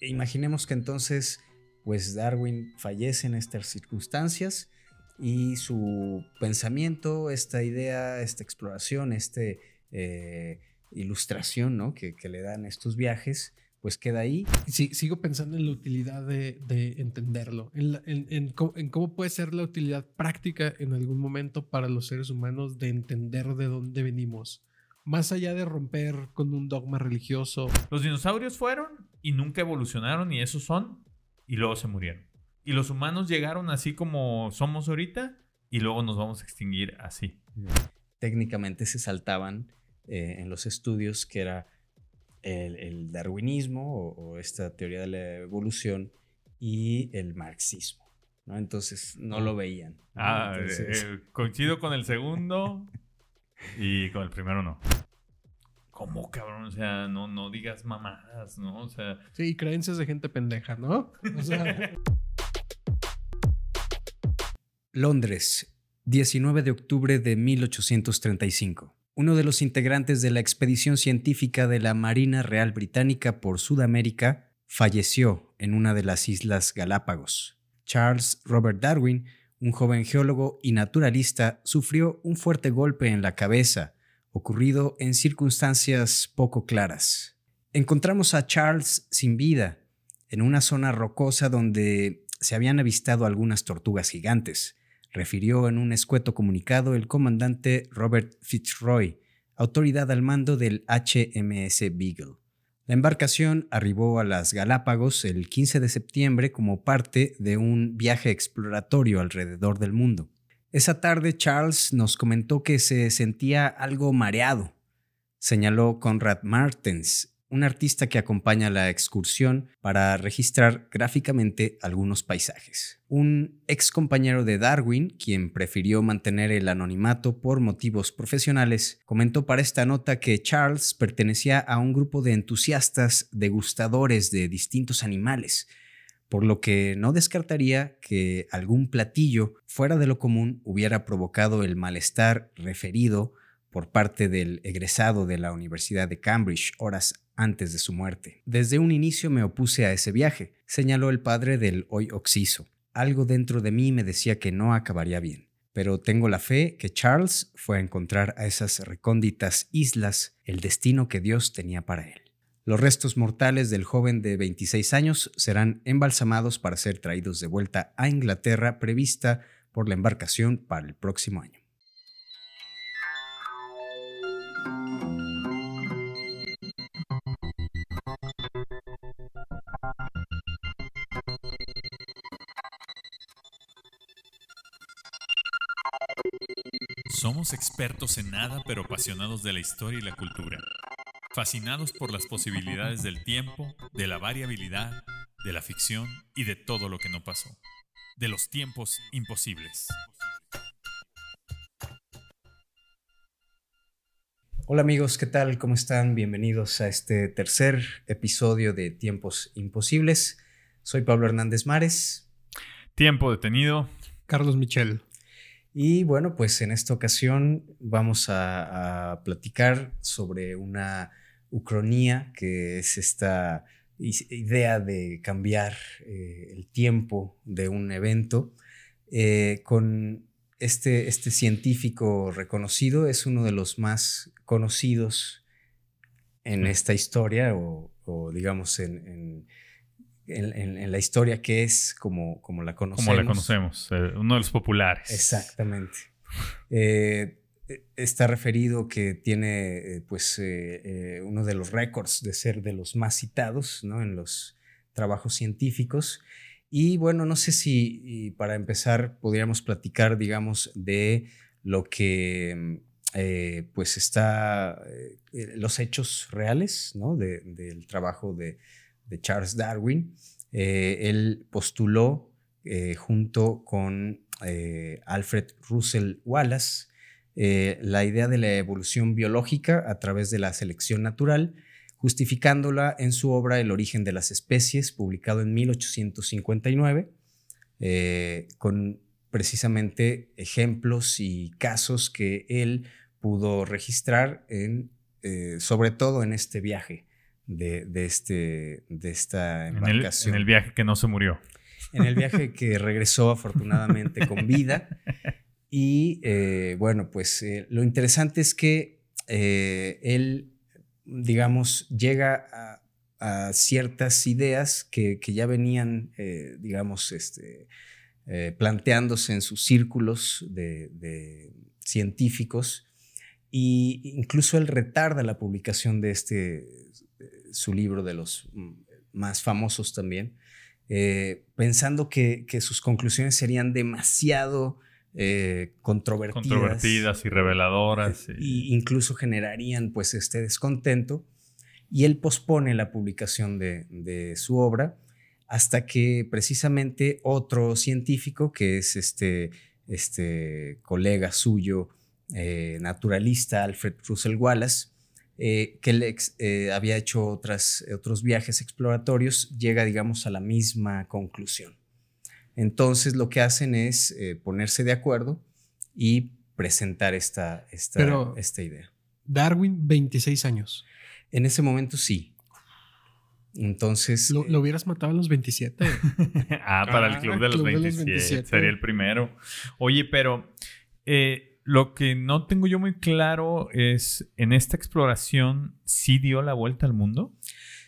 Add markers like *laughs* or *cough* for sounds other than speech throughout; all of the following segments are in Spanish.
imaginemos que entonces, pues Darwin fallece en estas circunstancias y su pensamiento, esta idea, esta exploración, esta eh, ilustración ¿no? que, le dan estos viajes, pues queda ahí. Sí, sigo pensando en la utilidad de, entenderlo, en, cómo, puede ser la utilidad práctica en algún momento para los seres humanos de entender de dónde venimos. Más allá de romper con un dogma religioso. Los dinosaurios fueron y nunca evolucionaron y esos son y luego se murieron. Y los humanos llegaron así como somos ahorita y luego nos vamos a extinguir así. Técnicamente se saltaban eh, en los estudios que era el, darwinismo o, esta teoría de la evolución y el marxismo. ¿no? Entonces no lo veían. Ah, eh, eh, coincido con el segundo y con el primero no. ¿Cómo, cabrón? O sea, no, no digas mamadas, ¿no? O sea... Sí, creencias de gente pendeja, ¿no? *laughs* Londres, 19 de octubre de 1835 uno de los integrantes de la expedición científica de la Marina Real Británica por Sudamérica, falleció en una de las Islas Galápagos. Charles Robert Darwin, un joven geólogo y naturalista, sufrió un fuerte golpe en la cabeza, ocurrido en circunstancias poco claras. Encontramos a Charles sin vida, en una zona rocosa donde se habían avistado algunas tortugas gigantes refirió en un escueto comunicado el comandante Robert Fitzroy, autoridad al mando del HMS Beagle. La embarcación arribó a las Galápagos el 15 de septiembre como parte de un viaje exploratorio alrededor del mundo. Esa tarde Charles nos comentó que se sentía algo mareado. Señaló Conrad Martens, un artista que acompaña la excursión para registrar gráficamente algunos paisajes. Un ex compañero de Darwin, quien prefirió mantener el anonimato por motivos profesionales, comentó para esta nota que Charles pertenecía a un grupo de entusiastas degustadores de distintos animales, por lo que no descartaría que algún platillo fuera de lo común hubiera provocado el malestar referido por parte del egresado de la Universidad de Cambridge horas antes de su muerte. Desde un inicio me opuse a ese viaje, señaló el padre del hoy Oxiso. Algo dentro de mí me decía que no acabaría bien, pero tengo la fe que Charles fue a encontrar a esas recónditas islas el destino que Dios tenía para él. Los restos mortales del joven de 26 años serán embalsamados para ser traídos de vuelta a Inglaterra prevista por la embarcación para el próximo año. Somos expertos en nada pero apasionados de la historia y la cultura. Fascinados por las posibilidades del tiempo, de la variabilidad, de la ficción y de todo lo que no pasó. De los tiempos imposibles. Hola amigos, ¿qué tal? ¿Cómo están? Bienvenidos a este tercer episodio de Tiempos Imposibles. Soy Pablo Hernández Mares. Tiempo detenido. Carlos Michel. Y bueno, pues en esta ocasión vamos a, platicar sobre una ucronía, que es esta idea de cambiar eh, el tiempo de un evento. Eh, con este, este científico reconocido, es uno de los más conocidos en esta historia o, digamos en en, la historia que es como, como la conocemos. Como la conocemos, eh, uno de los populares. Exactamente. Eh, está referido que tiene eh, pues uno de los récords de ser de los más citados ¿no? en los trabajos científicos. Y bueno, no sé si para empezar podríamos platicar, digamos, de lo que pues está, los hechos reales ¿no? del trabajo de, de Charles Darwin. Eh, él postuló eh, junto con eh, Alfred Russell Wallace la idea de la evolución biológica a través de la selección natural, justificándola en su obra El origen de las especies, publicado en 1859, con precisamente ejemplos y casos que él pudo registrar en, sobre todo en este viaje de, de este, de esta En el, embarcación. en el viaje que no se murió. En el viaje que regresó afortunadamente con vida. *laughs* Y eh, bueno, pues eh, lo interesante es que eh, él, digamos, llega a, ciertas ideas que, que ya venían, digamos, este, planteándose en sus círculos de, científicos. Y incluso él retarda la publicación de este, su libro de los más famosos también, pensando que, que sus conclusiones serían demasiado eh, controvertidas. Controvertidas y reveladoras. e y- incluso generarían pues este descontento. Y él pospone la publicación de, de su obra hasta que precisamente otro científico, que es este, este colega suyo, eh, naturalista, Alfred Russell Wallace, eh, que le ex- eh, había hecho otras, otros viajes exploratorios, llega, digamos, a la misma conclusión. Entonces lo que hacen es eh, ponerse de acuerdo y presentar esta, esta, Pero- esta idea. Darwin, 26 años. En ese momento sí. Entonces, Lo, eh, lo hubieras matado a los 27. *laughs* ah, para el Ah, Club de los Club de los 27. 27. Sería el primero. Oye, pero eh, lo que no tengo yo muy claro es, en esta exploración, ¿sí dio la vuelta al mundo?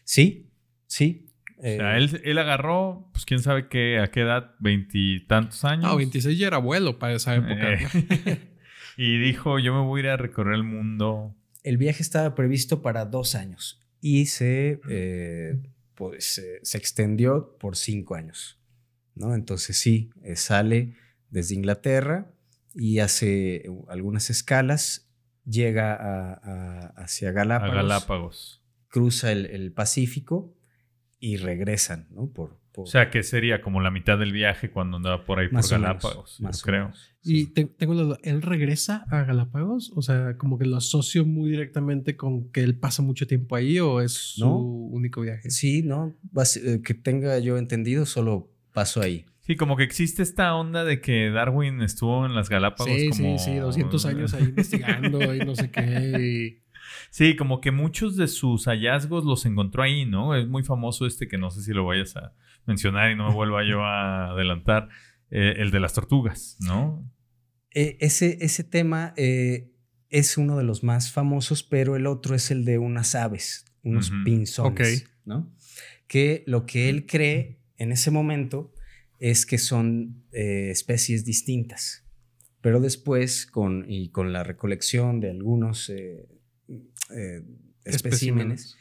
sí, sí. O sea, eh, él, él agarró, pues quién sabe qué, a qué edad, veintitantos años. No, 26 ya era abuelo para esa época. Eh, *laughs* y dijo, yo me voy a ir a recorrer el mundo. el viaje estaba previsto para dos años y se, eh, pues, eh, se extendió por cinco años. ¿no? Entonces sí, eh, sale desde Inglaterra y hace eh, algunas escalas, llega a- a- hacia A Galápagos, Galápagos. cruza el, el Pacífico y regresan, ¿no? Por, por- O sea, que sería como la mitad del viaje cuando andaba por ahí por más Galápagos, más creo. menos, Y sí. te- tengo la duda, ¿él regresa a Galápagos? O sea, como que lo asocio muy directamente con que él pasa mucho tiempo ahí o es su No. único viaje. Sí, no, Bas- eh, que tenga yo entendido, solo paso ahí. Sí, como que existe esta onda de que Darwin estuvo en las Galápagos Sí, como... sí, sí, 200 años ahí *laughs* investigando y no sé qué. y- Sí, como que muchos de sus hallazgos los encontró ahí, ¿no? Es muy famoso este que no sé si lo vayas a mencionar y no me vuelva yo a adelantar, eh, el de las tortugas, ¿no? Eh, ese, ese tema eh, es uno de los más famosos, pero el otro es el de unas aves, unos pinzones. ¿no? Que lo que él cree en ese momento es que son eh, especies distintas, pero después con, y con la recolección de algunos eh, eh, especímenes,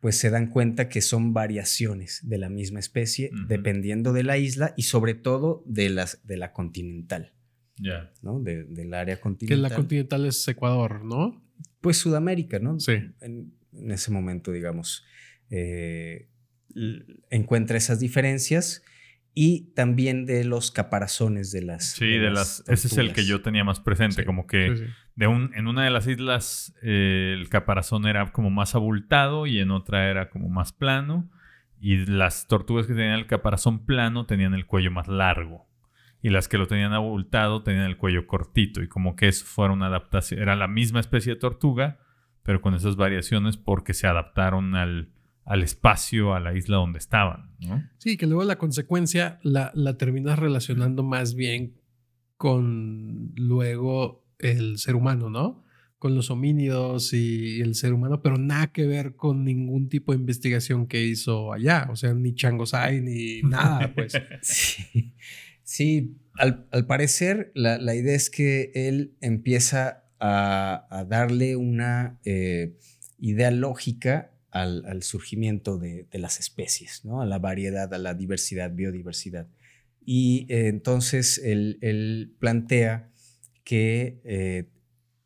pues se dan cuenta que son variaciones de la misma especie, dependiendo de la isla y sobre todo de, las, de la continental. Ya. ¿no? De- del área Que continental. la continental es Ecuador, ¿no? pues Sudamérica, ¿no? Sí. En, en ese momento, digamos, eh, encuentra esas diferencias y también de los caparazones de las. Sí, de las... Ese es el que yo tenía más presente, Sí, como que Sí, sí. De un, en una de las islas eh, el caparazón era como más abultado y en otra era como más plano. Y las tortugas que tenían el caparazón plano tenían el cuello más largo. Y las que lo tenían abultado tenían el cuello cortito. Y como que eso fuera una adaptación. Era la misma especie de tortuga, pero con esas variaciones porque se adaptaron al, al espacio, a la isla donde estaban. Sí, que luego la consecuencia la, la terminas relacionando más bien con luego el ser humano, ¿no? Con los homínidos y el ser humano, pero nada que ver con ningún tipo de investigación que hizo allá. O sea, ni Changosai ni *laughs* nada, pues. Sí, sí al, al parecer la, la idea es que él empieza a, a darle una eh, idea lógica al, al surgimiento de, de las especies, ¿no? A la variedad, a la diversidad, biodiversidad. Y eh, entonces él, él plantea que eh,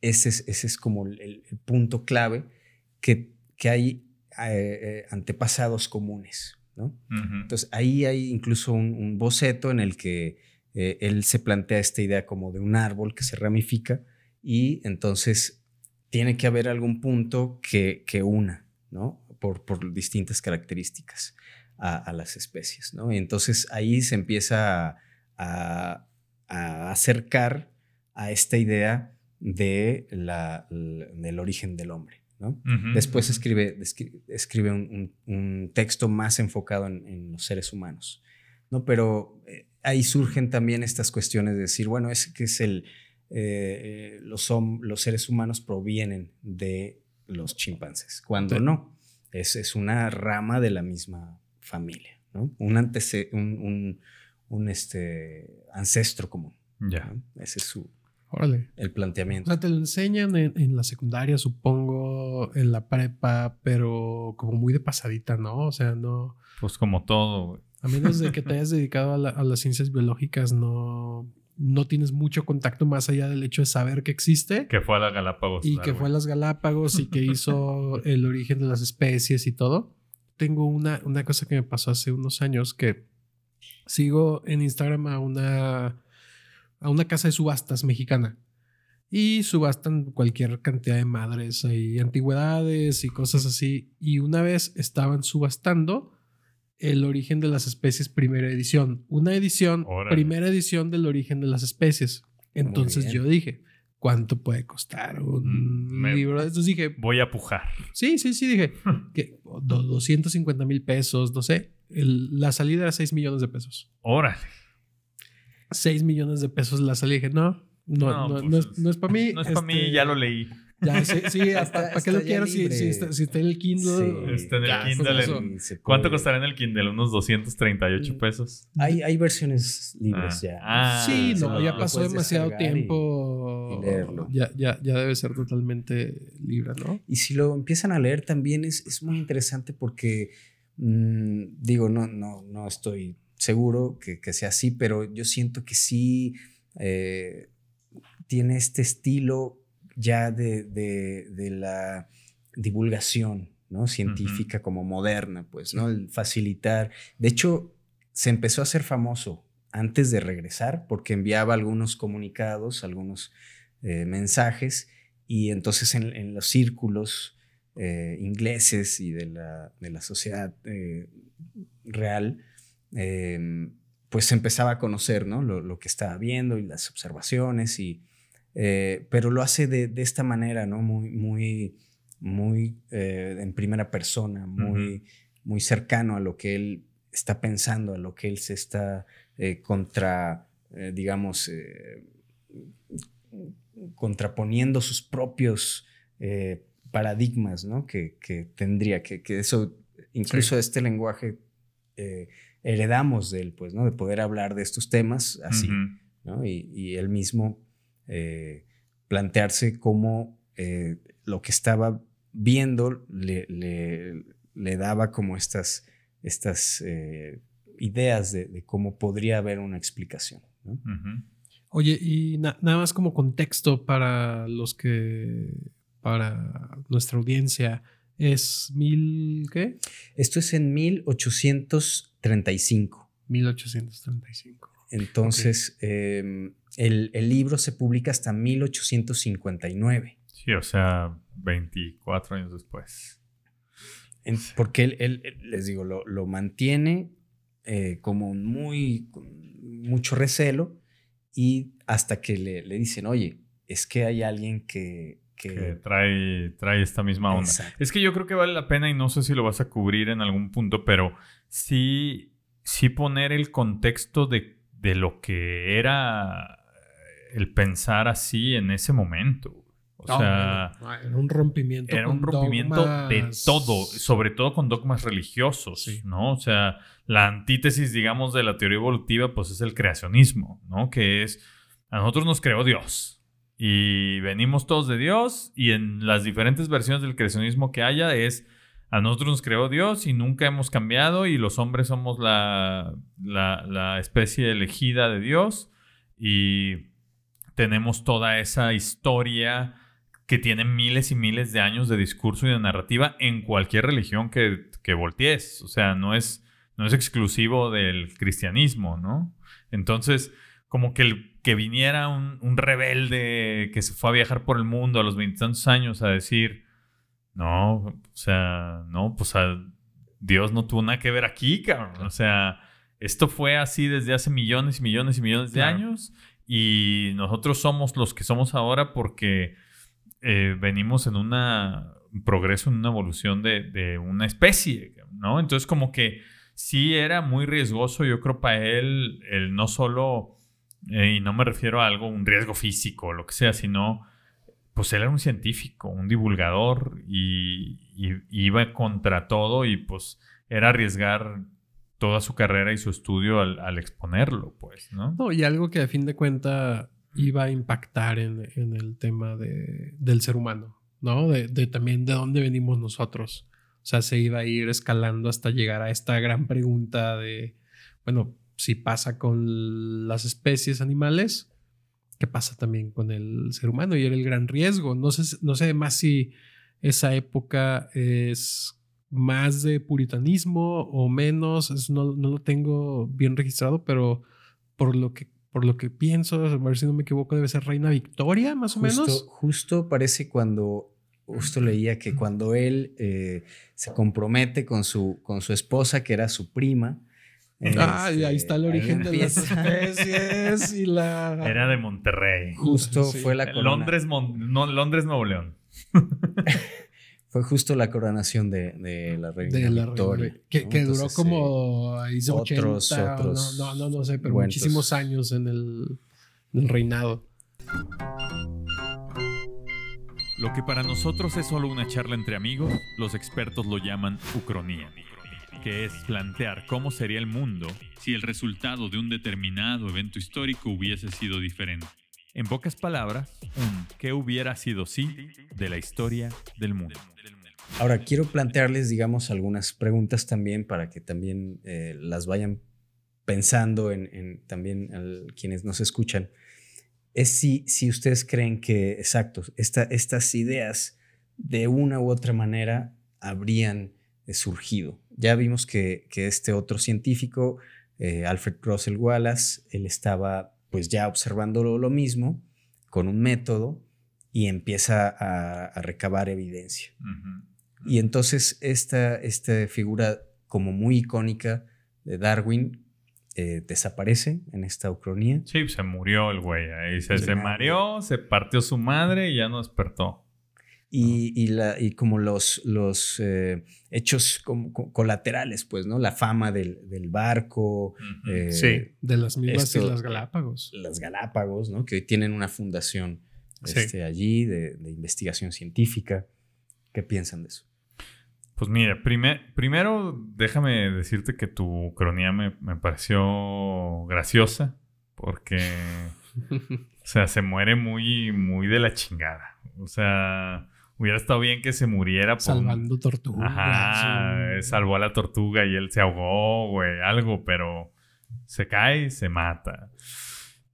ese, es, ese es como el, el punto clave, que, que hay eh, eh, antepasados comunes, ¿no? Entonces ahí hay incluso un, un boceto en el que eh, él se plantea esta idea como de un árbol que se ramifica y entonces tiene que haber algún punto que, que una, ¿no? Por, por distintas características a, a las especies, ¿no? Y entonces ahí se empieza a, a- a acercar a esta idea de la, del origen del hombre, ¿no? Después escribe, escribe un, un- un texto más enfocado en, en los seres humanos, ¿no? Pero eh, ahí surgen también estas cuestiones de decir, bueno, es que es el, eh, eh, los, los seres humanos provienen de los chimpancés, cuando Sí. no, es, es una rama de la misma familia, ¿no? Un, antece- un, un- un, este, ancestro común. Ya. ¿no? Ese es su, Órale. el O planteamiento. sea, te lo enseñan en, en la secundaria, supongo, en la prepa, pero como muy de pasadita, ¿no? O sea, no. Pues como todo, güey. A menos de que te *laughs* hayas dedicado a, la- a las ciencias biológicas, no, no tienes mucho contacto más allá del hecho de saber que existe Que fue a la Galápagos. y que fue a las Galápagos y que hizo *laughs* el origen de las especies y todo. Tengo una, una cosa que me pasó hace unos años que sigo en Instagram a una, a una casa de subastas mexicana y subastan cualquier cantidad de madres y antigüedades y cosas así. Y una vez estaban subastando el origen de las especies primera edición. Una edición, Órale. primera edición del origen de las especies. Entonces yo dije, ¿cuánto puede costar un Mm, me- libro? Entonces dije, Voy a pujar. sí, sí, sí, dije, *laughs* que do- 250 mil pesos, no sé. El- la salida era 6 millones de pesos. Órale. 6 millones de pesos la salida. Dije, no, no, No, no, pues no es, es- no es para mí. No es para mí, este, ya lo leí. Ya, sí, sí, Está- *laughs* ¿para qué lo quiero? Si, si está, si está en el Kindle. Sí. Está en el ya, Kindle con en- ¿Cuánto costará en el Kindle? Unos 238 Mm. pesos. Hay, hay versiones libres Ah. ya. Ah, Sí, no, ya pasó demasiado y- tiempo. y leerlo. Ya, ya, ya debe ser totalmente libre, ¿no? Y si lo empiezan a leer también es, es muy interesante porque, mm, digo, no, no, no estoy seguro que, que sea así, pero yo siento que sí eh, tiene este estilo ya de, de- de la divulgación ¿no? científica como moderna, pues, ¿no? El facilitar. De hecho, se empezó a hacer famoso antes de regresar porque enviaba algunos comunicados, algunos eh, mensajes y entonces en, en los círculos eh, ingleses y de la, de la sociedad eh, real, eh, pues empezaba a conocer ¿no? lo, lo que estaba viendo y las observaciones, y, eh, pero lo hace de, de esta manera, ¿no? muy, muy, muy eh, en primera persona, muy, muy cercano a lo que él está pensando, a lo que él se está eh, contra, digamos, contraponiendo sus propios paradigmas, ¿no? Que, que tendría, que, que eso, incluso este lenguaje eh, heredamos de él, pues, ¿no? De poder hablar de estos temas así. ¿no? Y, y él mismo eh, plantearse cómo eh, lo que estaba viendo le, le- le daba como estas, estas eh, ideas de, de cómo podría haber una explicación, ¿no? Oye, y na- nada más como contexto para los que, para nuestra audiencia, es mil, ¿qué? Esto es en 1835. 1835. Entonces, eh, el, el libro se publica hasta 1859. Sí, o sea, 24 años después. En- porque él, él- él, les digo, lo, lo mantiene eh, como muy, con mucho recelo y hasta que le, le dicen, oye, es que hay alguien que... que- Que trae, trae esta misma onda. Exacto. Es que yo creo que vale la pena y no sé si lo vas a cubrir en algún punto, pero sí, sí poner el contexto de, de lo que era el pensar así en ese momento. O No, sea, era un rompimiento. era un rompimiento de todo, sobre todo con dogmas religiosos, Sí. ¿no? O sea, la antítesis, digamos, de la teoría evolutiva, pues es el creacionismo, ¿no? Que es, a nosotros nos creó Dios y venimos todos de Dios y en las diferentes versiones del creacionismo que haya es, a nosotros nos creó Dios y nunca hemos cambiado y los hombres somos la, la, especie elegida de Dios y tenemos toda esa historia que tiene miles y miles de años de discurso y de narrativa en cualquier religión que, que voltees. O sea, no es, no es exclusivo del cristianismo, ¿no? Entonces, como que, el, que viniera un, un rebelde que se fue a viajar por el mundo a los veintitantos años a decir, no, o sea, no, pues a- Dios no tuvo nada que ver aquí, cabrón. O sea, esto fue así desde hace millones y millones y millones de Claro. años y nosotros somos los que somos ahora porque eh, venimos en una progreso, en una evolución de, una especie, ¿no? Entonces como que sí era muy riesgoso, yo creo, para él, el no solo, eh, y no me refiero a algo, un riesgo físico o lo que sea, sino, pues él era un científico, un divulgador y, iba contra todo y pues era arriesgar toda su carrera y su estudio al, exponerlo, pues, ¿no? No, y algo que a fin de cuenta iba a impactar en, el tema del ser humano, ¿no? De, también de dónde venimos nosotros. O sea, se iba a ir escalando hasta llegar a esta gran pregunta de, bueno, si pasa con las especies animales, ¿qué pasa también con el ser humano? Y era el gran riesgo. No sé, no sé más si esa época es más de puritanismo o menos, no, no, lo tengo bien registrado, pero por lo que por lo que pienso, a ver si no me equivoco, debe ser Reina Victoria, más o menos. Justo parece cuando, justo leía que cuando él eh, se compromete con su, con su esposa, que era su prima, ah, y ahí está el este, origen de las especies y la... *laughs* Era de Monterrey. Justo fue la corona. Londres, no, Londres, Nuevo León. *laughs* fue justo la coronación de, la reina Victoria. que, duró como ahí otros, otros, no, no, no, sé, pero muchísimos años en el, reinado. Lo que para nosotros es solo una charla entre amigos, los expertos lo llaman ucronía, que es plantear cómo sería el mundo si el resultado de un determinado evento histórico hubiese sido diferente. En pocas palabras, un qué hubiera sido sí de la historia del mundo. Ahora, quiero plantearles, digamos, algunas preguntas también para que también eh, las vayan pensando en, también quienes nos escuchan. Es si, si ustedes creen que, exacto, estas ideas de una u otra manera habrían eh, surgido. Ya vimos que, este otro científico, eh, Alfred Russel Wallace, él estaba pues ya observando lo mismo con un método y empieza a, recabar evidencia. Y entonces esta, esta figura como muy icónica de Darwin eh, desaparece en esta ucronía. Sí, se murió el güey. Ahí se, se mareó, se partió su madre y ya no despertó. Y, la, y como los, los eh, hechos colaterales, pues, ¿no? La fama del, barco. Eh, sí, de las mismas Islas Galápagos. Las Galápagos, ¿no? Que hoy tienen una fundación este, allí de, investigación científica. ¿Qué piensan de eso? Pues mira, primero déjame decirte que tu cronía me, me pareció graciosa porque, *laughs* o sea, se muere muy, muy de la chingada. O sea, Hubiera estado bien que se muriera. Por... Salvando tortuga. Ajá, salvó a la tortuga y él se ahogó, güey, algo, pero se cae y se mata.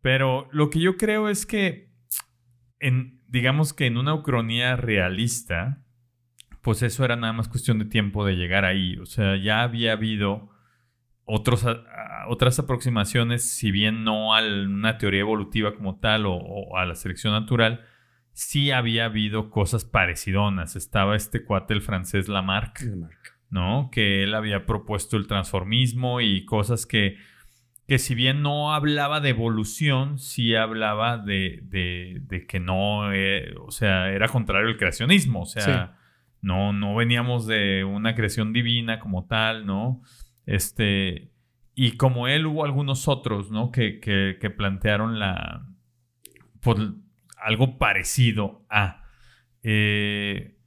Pero lo que yo creo es que, en, digamos que en una ucronía realista, pues eso era nada más cuestión de tiempo de llegar ahí. O sea, ya había habido otros, otras aproximaciones, si bien no a una teoría evolutiva como tal o a la selección natural, sí había habido cosas parecidonas. Estaba este cuate, el francés Lamarck, ¿no? Que él había propuesto el transformismo y cosas que, que si bien no hablaba de evolución, sí hablaba de, de, que no, eh, o sea, era contrario al creacionismo, o sea, no, no veníamos de una creación divina como tal, ¿no? Este, y como él hubo algunos otros, ¿no? Que, que, que plantearon la, pues, algo parecido a. Eh,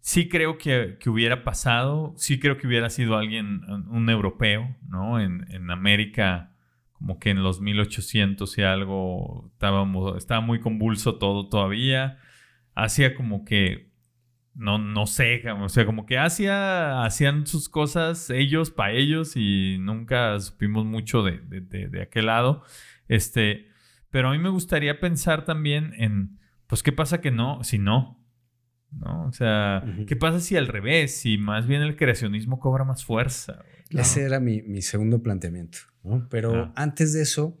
sí creo que, hubiera pasado, sí creo que hubiera sido alguien, un, europeo, ¿no? En, América, como que en los 1800 y algo, estaba muy convulso todo todavía. Hacía como que, no, no sé, o sea, como que hacía, hacían sus cosas ellos para ellos y nunca supimos mucho de, de, de aquel lado. Este, pero a mí me gustaría pensar también en, pues, ¿qué pasa que no, si no? ¿No? O sea, ¿qué pasa si al revés? Si más bien el creacionismo cobra más fuerza. Ese era mi, segundo planteamiento. Pero ah. antes de eso,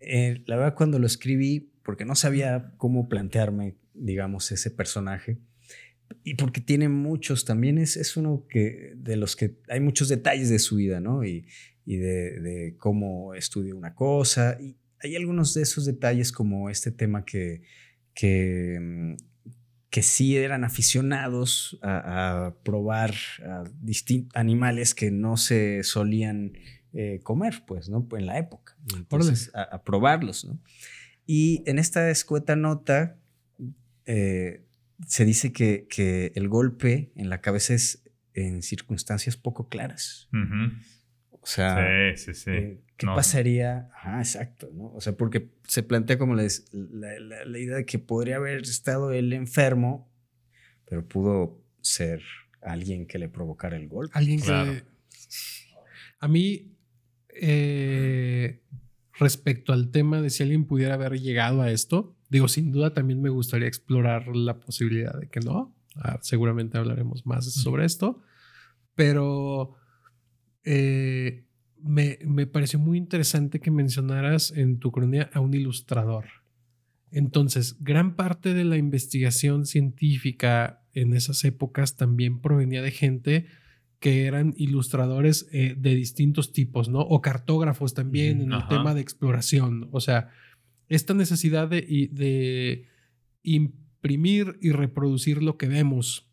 eh, la verdad cuando lo escribí, porque no sabía cómo plantearme, digamos, ese personaje, y porque tiene muchos, también es, es uno que, de los que hay muchos detalles de su vida, ¿no? Y, y de, de, cómo estudia una cosa. Y, hay algunos de esos detalles como este tema que, que, mm, que sí eran aficionados a, probar animales que no se solían eh, comer, pues, ¿no? En la época. Entonces, a, probarlos, ¿no? Y en esta escueta nota eh, se dice que, que, el golpe en la cabeza es en circunstancias poco claras. O sea, eh, ¿qué pasaría? Ah, exacto, ¿no? O sea, porque se plantea como la, la, idea de que podría haber estado él enfermo, pero pudo ser alguien que le provocara el golpe. Alguien que... A mí, eh, respecto al tema de si alguien pudiera haber llegado a esto, digo, sin duda también me gustaría explorar la posibilidad de que no. Ah, seguramente hablaremos más sobre esto, pero eh, me, me, pareció muy interesante que mencionaras en tu cronía a un ilustrador. Entonces, gran parte de la investigación científica en esas épocas también provenía de gente que eran ilustradores eh, de distintos tipos, ¿no? O cartógrafos también en el tema de exploración. O sea, esta necesidad de, de imprimir y reproducir lo que vemos,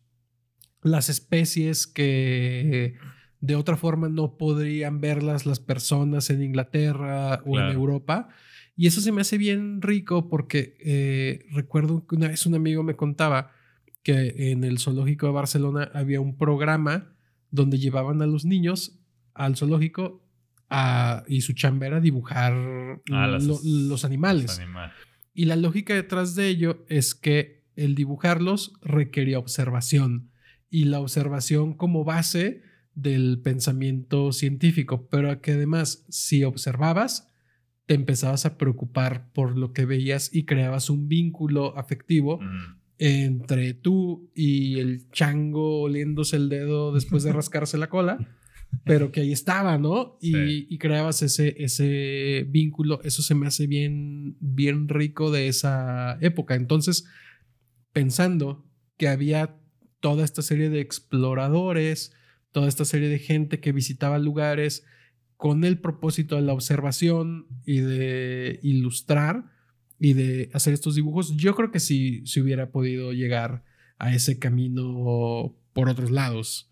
las especies que de otra forma no podrían verlas las personas en Inglaterra o en Europa. Y eso se me hace bien rico porque eh, recuerdo que una vez un amigo me contaba que en el zoológico de Barcelona había un programa donde llevaban a los niños al zoológico y su chamba era dibujar ah, los animales. Y la lógica detrás de ello es que el dibujarlos requería observación y la observación como base del pensamiento científico, pero que además si observabas, te empezabas a preocupar por lo que veías y creabas un vínculo afectivo entre tú y el chango oliéndose el dedo después de *laughs* rascarse la cola, pero que ahí estaba, ¿no? Y, creabas ese, ese vínculo, eso se me hace bien, bien rico de esa época. Entonces, pensando que había toda esta serie de exploradores, toda esta serie de gente que visitaba lugares con el propósito de la observación y de ilustrar y de hacer estos dibujos, yo creo que sí se hubiera podido llegar a ese camino por otros lados.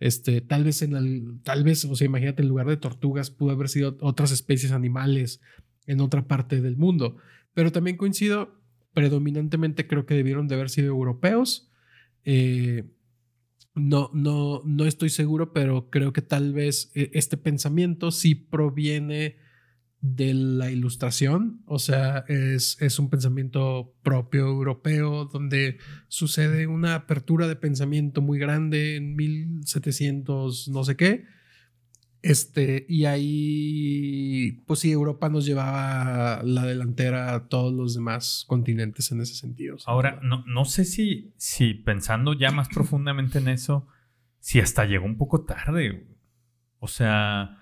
Este, tal vez en el, tal vez, o sea, imagínate, en lugar de tortugas pudo haber sido otras especies animales en otra parte del mundo. Pero también coincido, predominantemente creo que debieron de haber sido europeos. Eh, no, no, no estoy seguro, pero creo que tal vez eh, este pensamiento sí proviene de la ilustración, o sea, es, es, un pensamiento propio europeo donde sucede una apertura de pensamiento muy grande en 1700 no sé qué, este, y ahí, pues sí, Europa nos llevaba la delantera a todos los demás continentes en ese sentido. Ahora, no, no sé si, si pensando ya más profundamente en eso, si hasta llegó un poco tarde. O sea,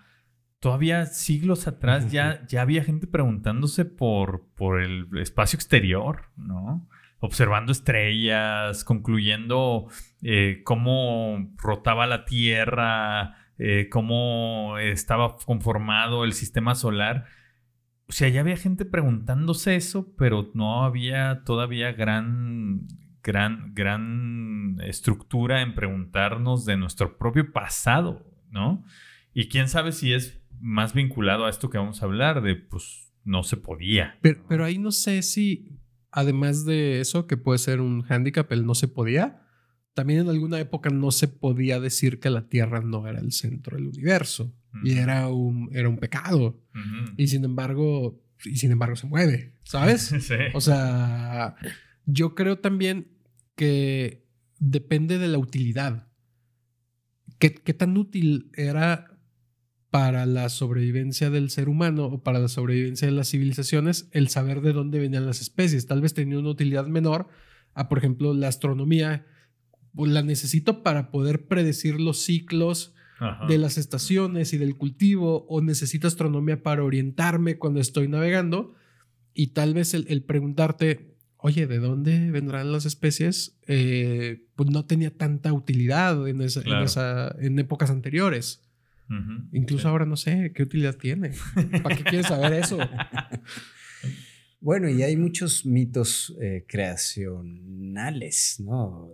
todavía siglos atrás ya, ya había gente preguntándose por, por el espacio exterior, ¿no? Observando estrellas, concluyendo eh, cómo rotaba la Tierra eh, cómo estaba conformado el sistema solar. O sea, ya había gente preguntándose eso, pero no había todavía gran, gran, gran estructura en preguntarnos de nuestro propio pasado, ¿no? Y quién sabe si es más vinculado a esto que vamos a hablar, de pues no se podía. Pero, pero ahí no sé si, además de eso, que puede ser un hándicap, el no se podía, también en alguna época no se podía decir que la Tierra no era el centro del universo y era un, era un pecado. Y sin embargo, y sin embargo se mueve, ¿sabes? *laughs* O sea, yo creo también que depende de la utilidad. ¿Qué, ¿Qué tan útil era para la sobrevivencia del ser humano o para la sobrevivencia de las civilizaciones el saber de dónde venían las especies? Tal vez tenía una utilidad menor a, por ejemplo, la astronomía pues, la necesito para poder predecir los ciclos de las estaciones y del cultivo, o necesito astronomía para orientarme cuando estoy navegando. Y tal vez el, preguntarte, oye, ¿de dónde vendrán las especies? Eh, pues no tenía tanta utilidad en, esa, en, épocas anteriores. Incluso ahora no sé qué utilidad tiene. ¿Para qué quieres saber eso? *laughs* Bueno, y hay muchos mitos eh, creacionales, ¿no?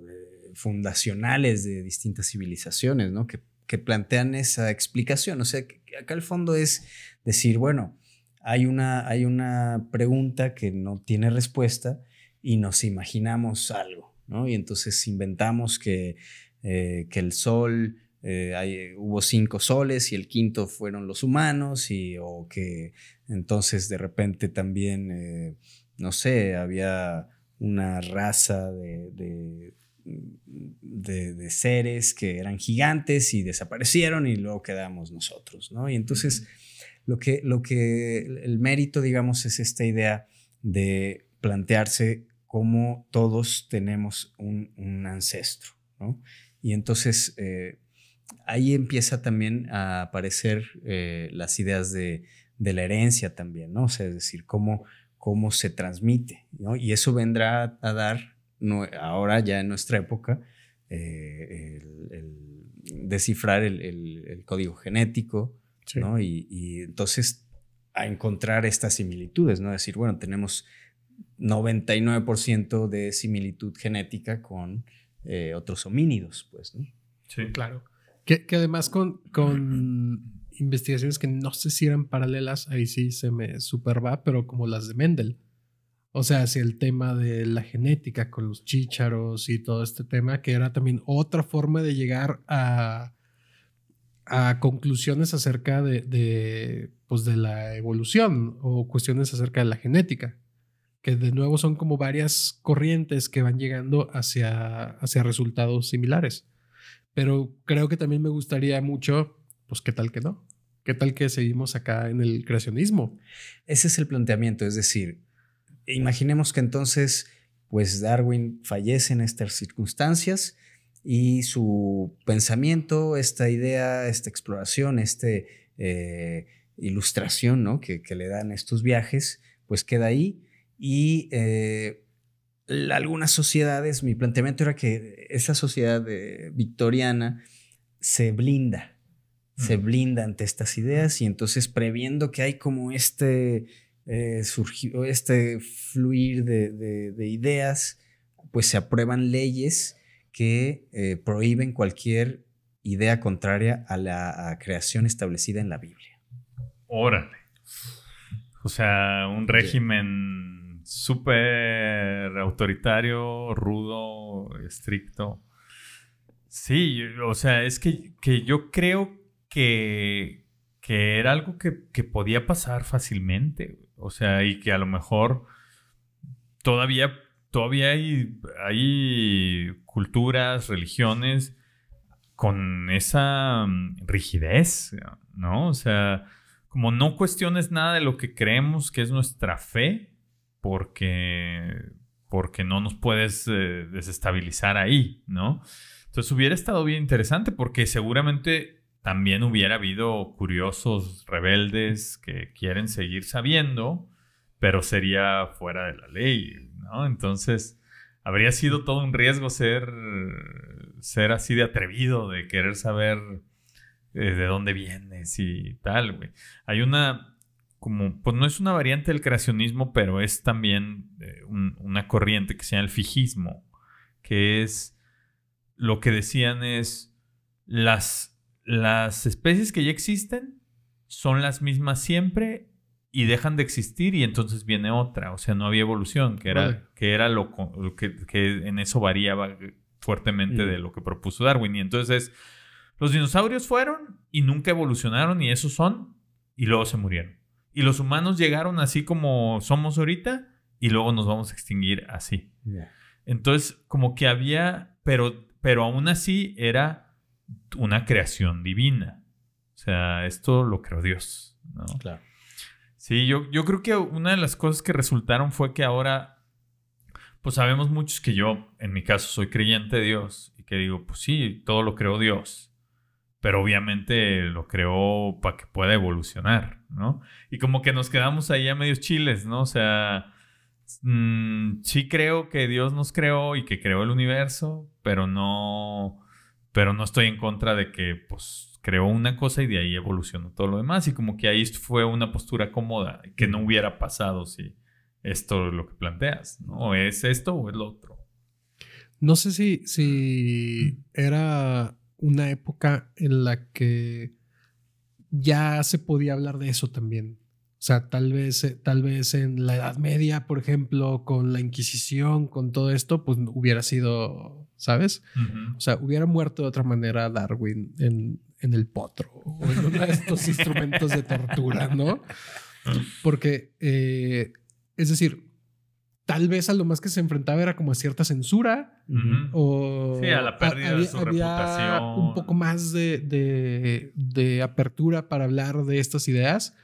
Fundacionales de distintas civilizaciones, ¿no? Que, que, plantean esa explicación. O sea, que acá el fondo es decir, bueno, hay una, hay una pregunta que no tiene respuesta y nos imaginamos algo, ¿no? Y entonces inventamos que, eh, que el sol, eh, hubo cinco soles y el quinto fueron los humanos, y, o que entonces de repente también, eh, no sé, había una raza de, de, seres que eran gigantes y desaparecieron y luego quedamos nosotros, ¿no? Y entonces lo que, lo que el mérito, digamos, es esta idea de plantearse cómo todos tenemos un, un ancestro, ¿no? Y entonces eh, ahí empieza también a aparecer eh, las ideas de, de, la herencia también, ¿no? O sea, es decir, cómo, cómo se transmite, ¿no? Y eso vendrá a dar, no, ahora ya en nuestra época, eh, el, descifrar el, el, código genético, ¿no? Y, y, entonces a encontrar estas similitudes, ¿no? Decir, bueno, tenemos 99% de similitud genética con eh, otros homínidos, pues, ¿no? Sí. Claro. Que, además con, con *clears throat* investigaciones que no sé si eran paralelas, ahí sí se me super va, pero como las de Mendel. O sea, si el tema de la genética con los chícharos y todo este tema, que era también otra forma de llegar a, a conclusiones acerca de, de, pues de la evolución o cuestiones acerca de la genética, que de nuevo son como varias corrientes que van llegando hacia, hacia resultados similares. Pero creo que también me gustaría mucho, pues, ¿qué tal que no? ¿Qué tal que seguimos acá en el creacionismo? Ese es el planteamiento, es decir, imaginemos que entonces, pues Darwin fallece en estas circunstancias y su pensamiento, esta idea, esta exploración, esta eh, ilustración ¿no? que, que, le dan estos viajes, pues queda ahí y eh, algunas sociedades, mi planteamiento era que esa sociedad victoriana se blinda, se blinda ante estas ideas y entonces previendo que hay como este, eh, este fluir de, ideas, pues se aprueban leyes que eh, prohíben cualquier idea contraria a la creación establecida en la Biblia. Órale. O sea, un régimen súper autoritario, rudo, estricto. Sí, o sea, es que, que yo creo que, que era algo que, que, podía pasar fácilmente. O sea, y que a lo mejor todavía, todavía hay, hay culturas, religiones con esa mm, rigidez, ¿no? O sea, como no cuestiones nada de lo que creemos que es nuestra fe, porque, porque no nos puedes eh, desestabilizar ahí, ¿no? Entonces hubiera estado bien interesante porque seguramente también hubiera habido curiosos rebeldes que quieren seguir sabiendo, pero sería fuera de la ley, ¿no? Entonces habría sido todo un riesgo ser, ser así de atrevido, de querer saber eh, de dónde vienes y tal, güey. Hay una, como, pues no es una variante del creacionismo, pero es también eh, una corriente que se llama el fijismo, que es lo que decían es las, las especies que ya existen son las mismas siempre y dejan de existir y entonces viene otra, o sea, no había evolución, que era, que, era lo que, que, en eso variaba fuertemente mm. de lo que propuso Darwin. Y entonces los dinosaurios fueron y nunca evolucionaron y esos son y luego se murieron. Y los humanos llegaron así como somos ahorita y luego nos vamos a extinguir así. Entonces, como que había, pero, pero aún así era una creación divina. O sea, esto lo creó Dios. ¿no? Claro. Sí, yo, yo creo que una de las cosas que resultaron fue que ahora, pues sabemos muchos que yo, en mi caso, soy creyente de Dios y que digo, pues sí, todo lo creó Dios pero obviamente lo creó para que pueda evolucionar, ¿no? Y como que nos quedamos ahí a medios chiles, ¿no? O sea, mm, sí creo que Dios nos creó y que creó el universo, pero no, pero no estoy en contra de que, pues, creó una cosa y de ahí evolucionó todo lo demás. Y como que ahí fue una postura cómoda, que no hubiera pasado si esto lo que planteas, ¿no? ¿Es esto o es lo otro? No sé si, si era una época en la que ya se podía hablar de eso también. O sea, tal vez, eh, tal vez en la Edad Media, por ejemplo, con la Inquisición, con todo esto, pues hubiera sido, ¿sabes? O sea, hubiera muerto de otra manera Darwin en, en el potro o en uno de estos instrumentos de tortura, ¿no? Porque, eh, es decir, tal vez a lo más que se enfrentaba era como a cierta censura o sí, a la pérdida de su reputación. un poco más de, de, de apertura para hablar de estas ideas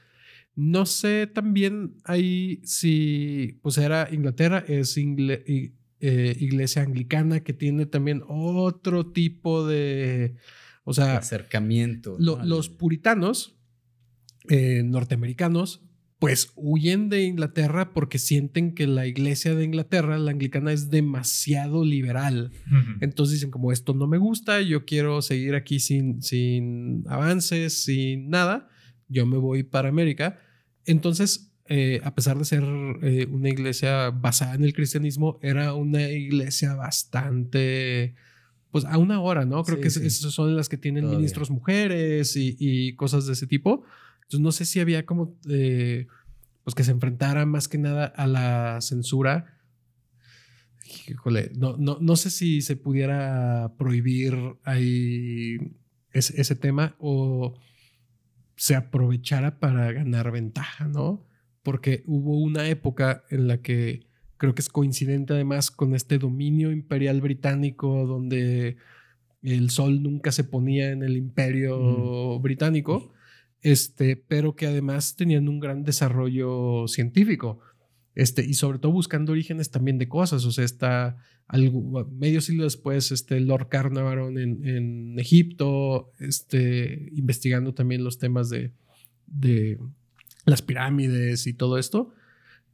no sé también ahí si, pues era Inglaterra, es eh, iglesia anglicana que tiene también otro tipo de, o sea, acercamiento. Los puritanos eh, norteamericanos, pues huyen de Inglaterra porque sienten que la iglesia de Inglaterra, la anglicana, es demasiado liberal. Entonces dicen como esto no me gusta, yo quiero seguir aquí sin, sin avances, sin nada, yo me voy para América. Entonces, eh, a pesar de ser eh, una iglesia basada en el cristianismo, era una iglesia bastante, pues a una hora, ¿no? Creo que esas son las que tienen ministros mujeres y, cosas de ese tipo. Entonces, no sé si había como, eh, pues que se enfrentara más que nada a la censura. Híjole, no, no, no sé si se pudiera prohibir ahí ese, ese tema o se aprovechara para ganar ventaja, ¿no? Porque hubo una época en la que creo que es coincidente además con este dominio imperial británico donde el sol nunca se ponía en el imperio británico, este, pero que además tenían un gran desarrollo científico. Este, y sobre todo buscando orígenes también de cosas. O sea, está algo, medio siglo después, este, Lord Carnarvon en, en Egipto, este, investigando también los temas de, de las pirámides y todo esto.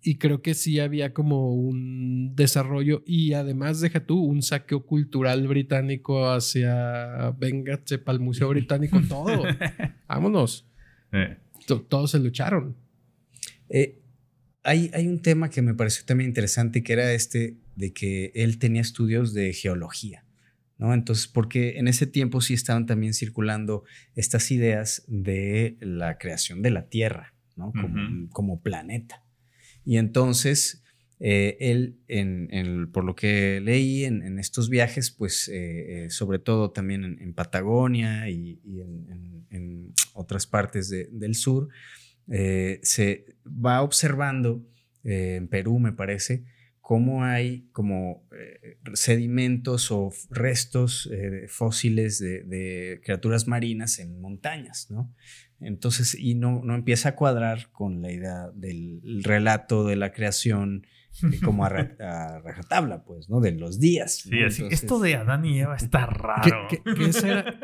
Y creo que sí había como un desarrollo y además, deja tú, un saqueo cultural británico hacia, venga, para el Museo *laughs* Británico, todo. *laughs* Vámonos. Eh. Todos se lucharon. Eh, hay, hay, un tema que me pareció también interesante, que era este de que él tenía estudios de geología. ¿no? Entonces, porque en ese tiempo sí estaban también circulando estas ideas de la creación de la Tierra, ¿no? Como, como planeta. Y entonces, eh, él, en, por lo que leí en, estos viajes, pues eh, eh, sobre todo también en, Patagonia y, en, otras partes del sur, se va observando, en Perú me parece, cómo hay como eh, sedimentos o restos eh, fósiles de, criaturas marinas en montañas, ¿no? Entonces, y no, no empieza a cuadrar con la idea del relato de la creación *laughs* como a, rajatabla, pues, ¿no? De los días. Sí, así, esto de Adán y Eva está raro. Que,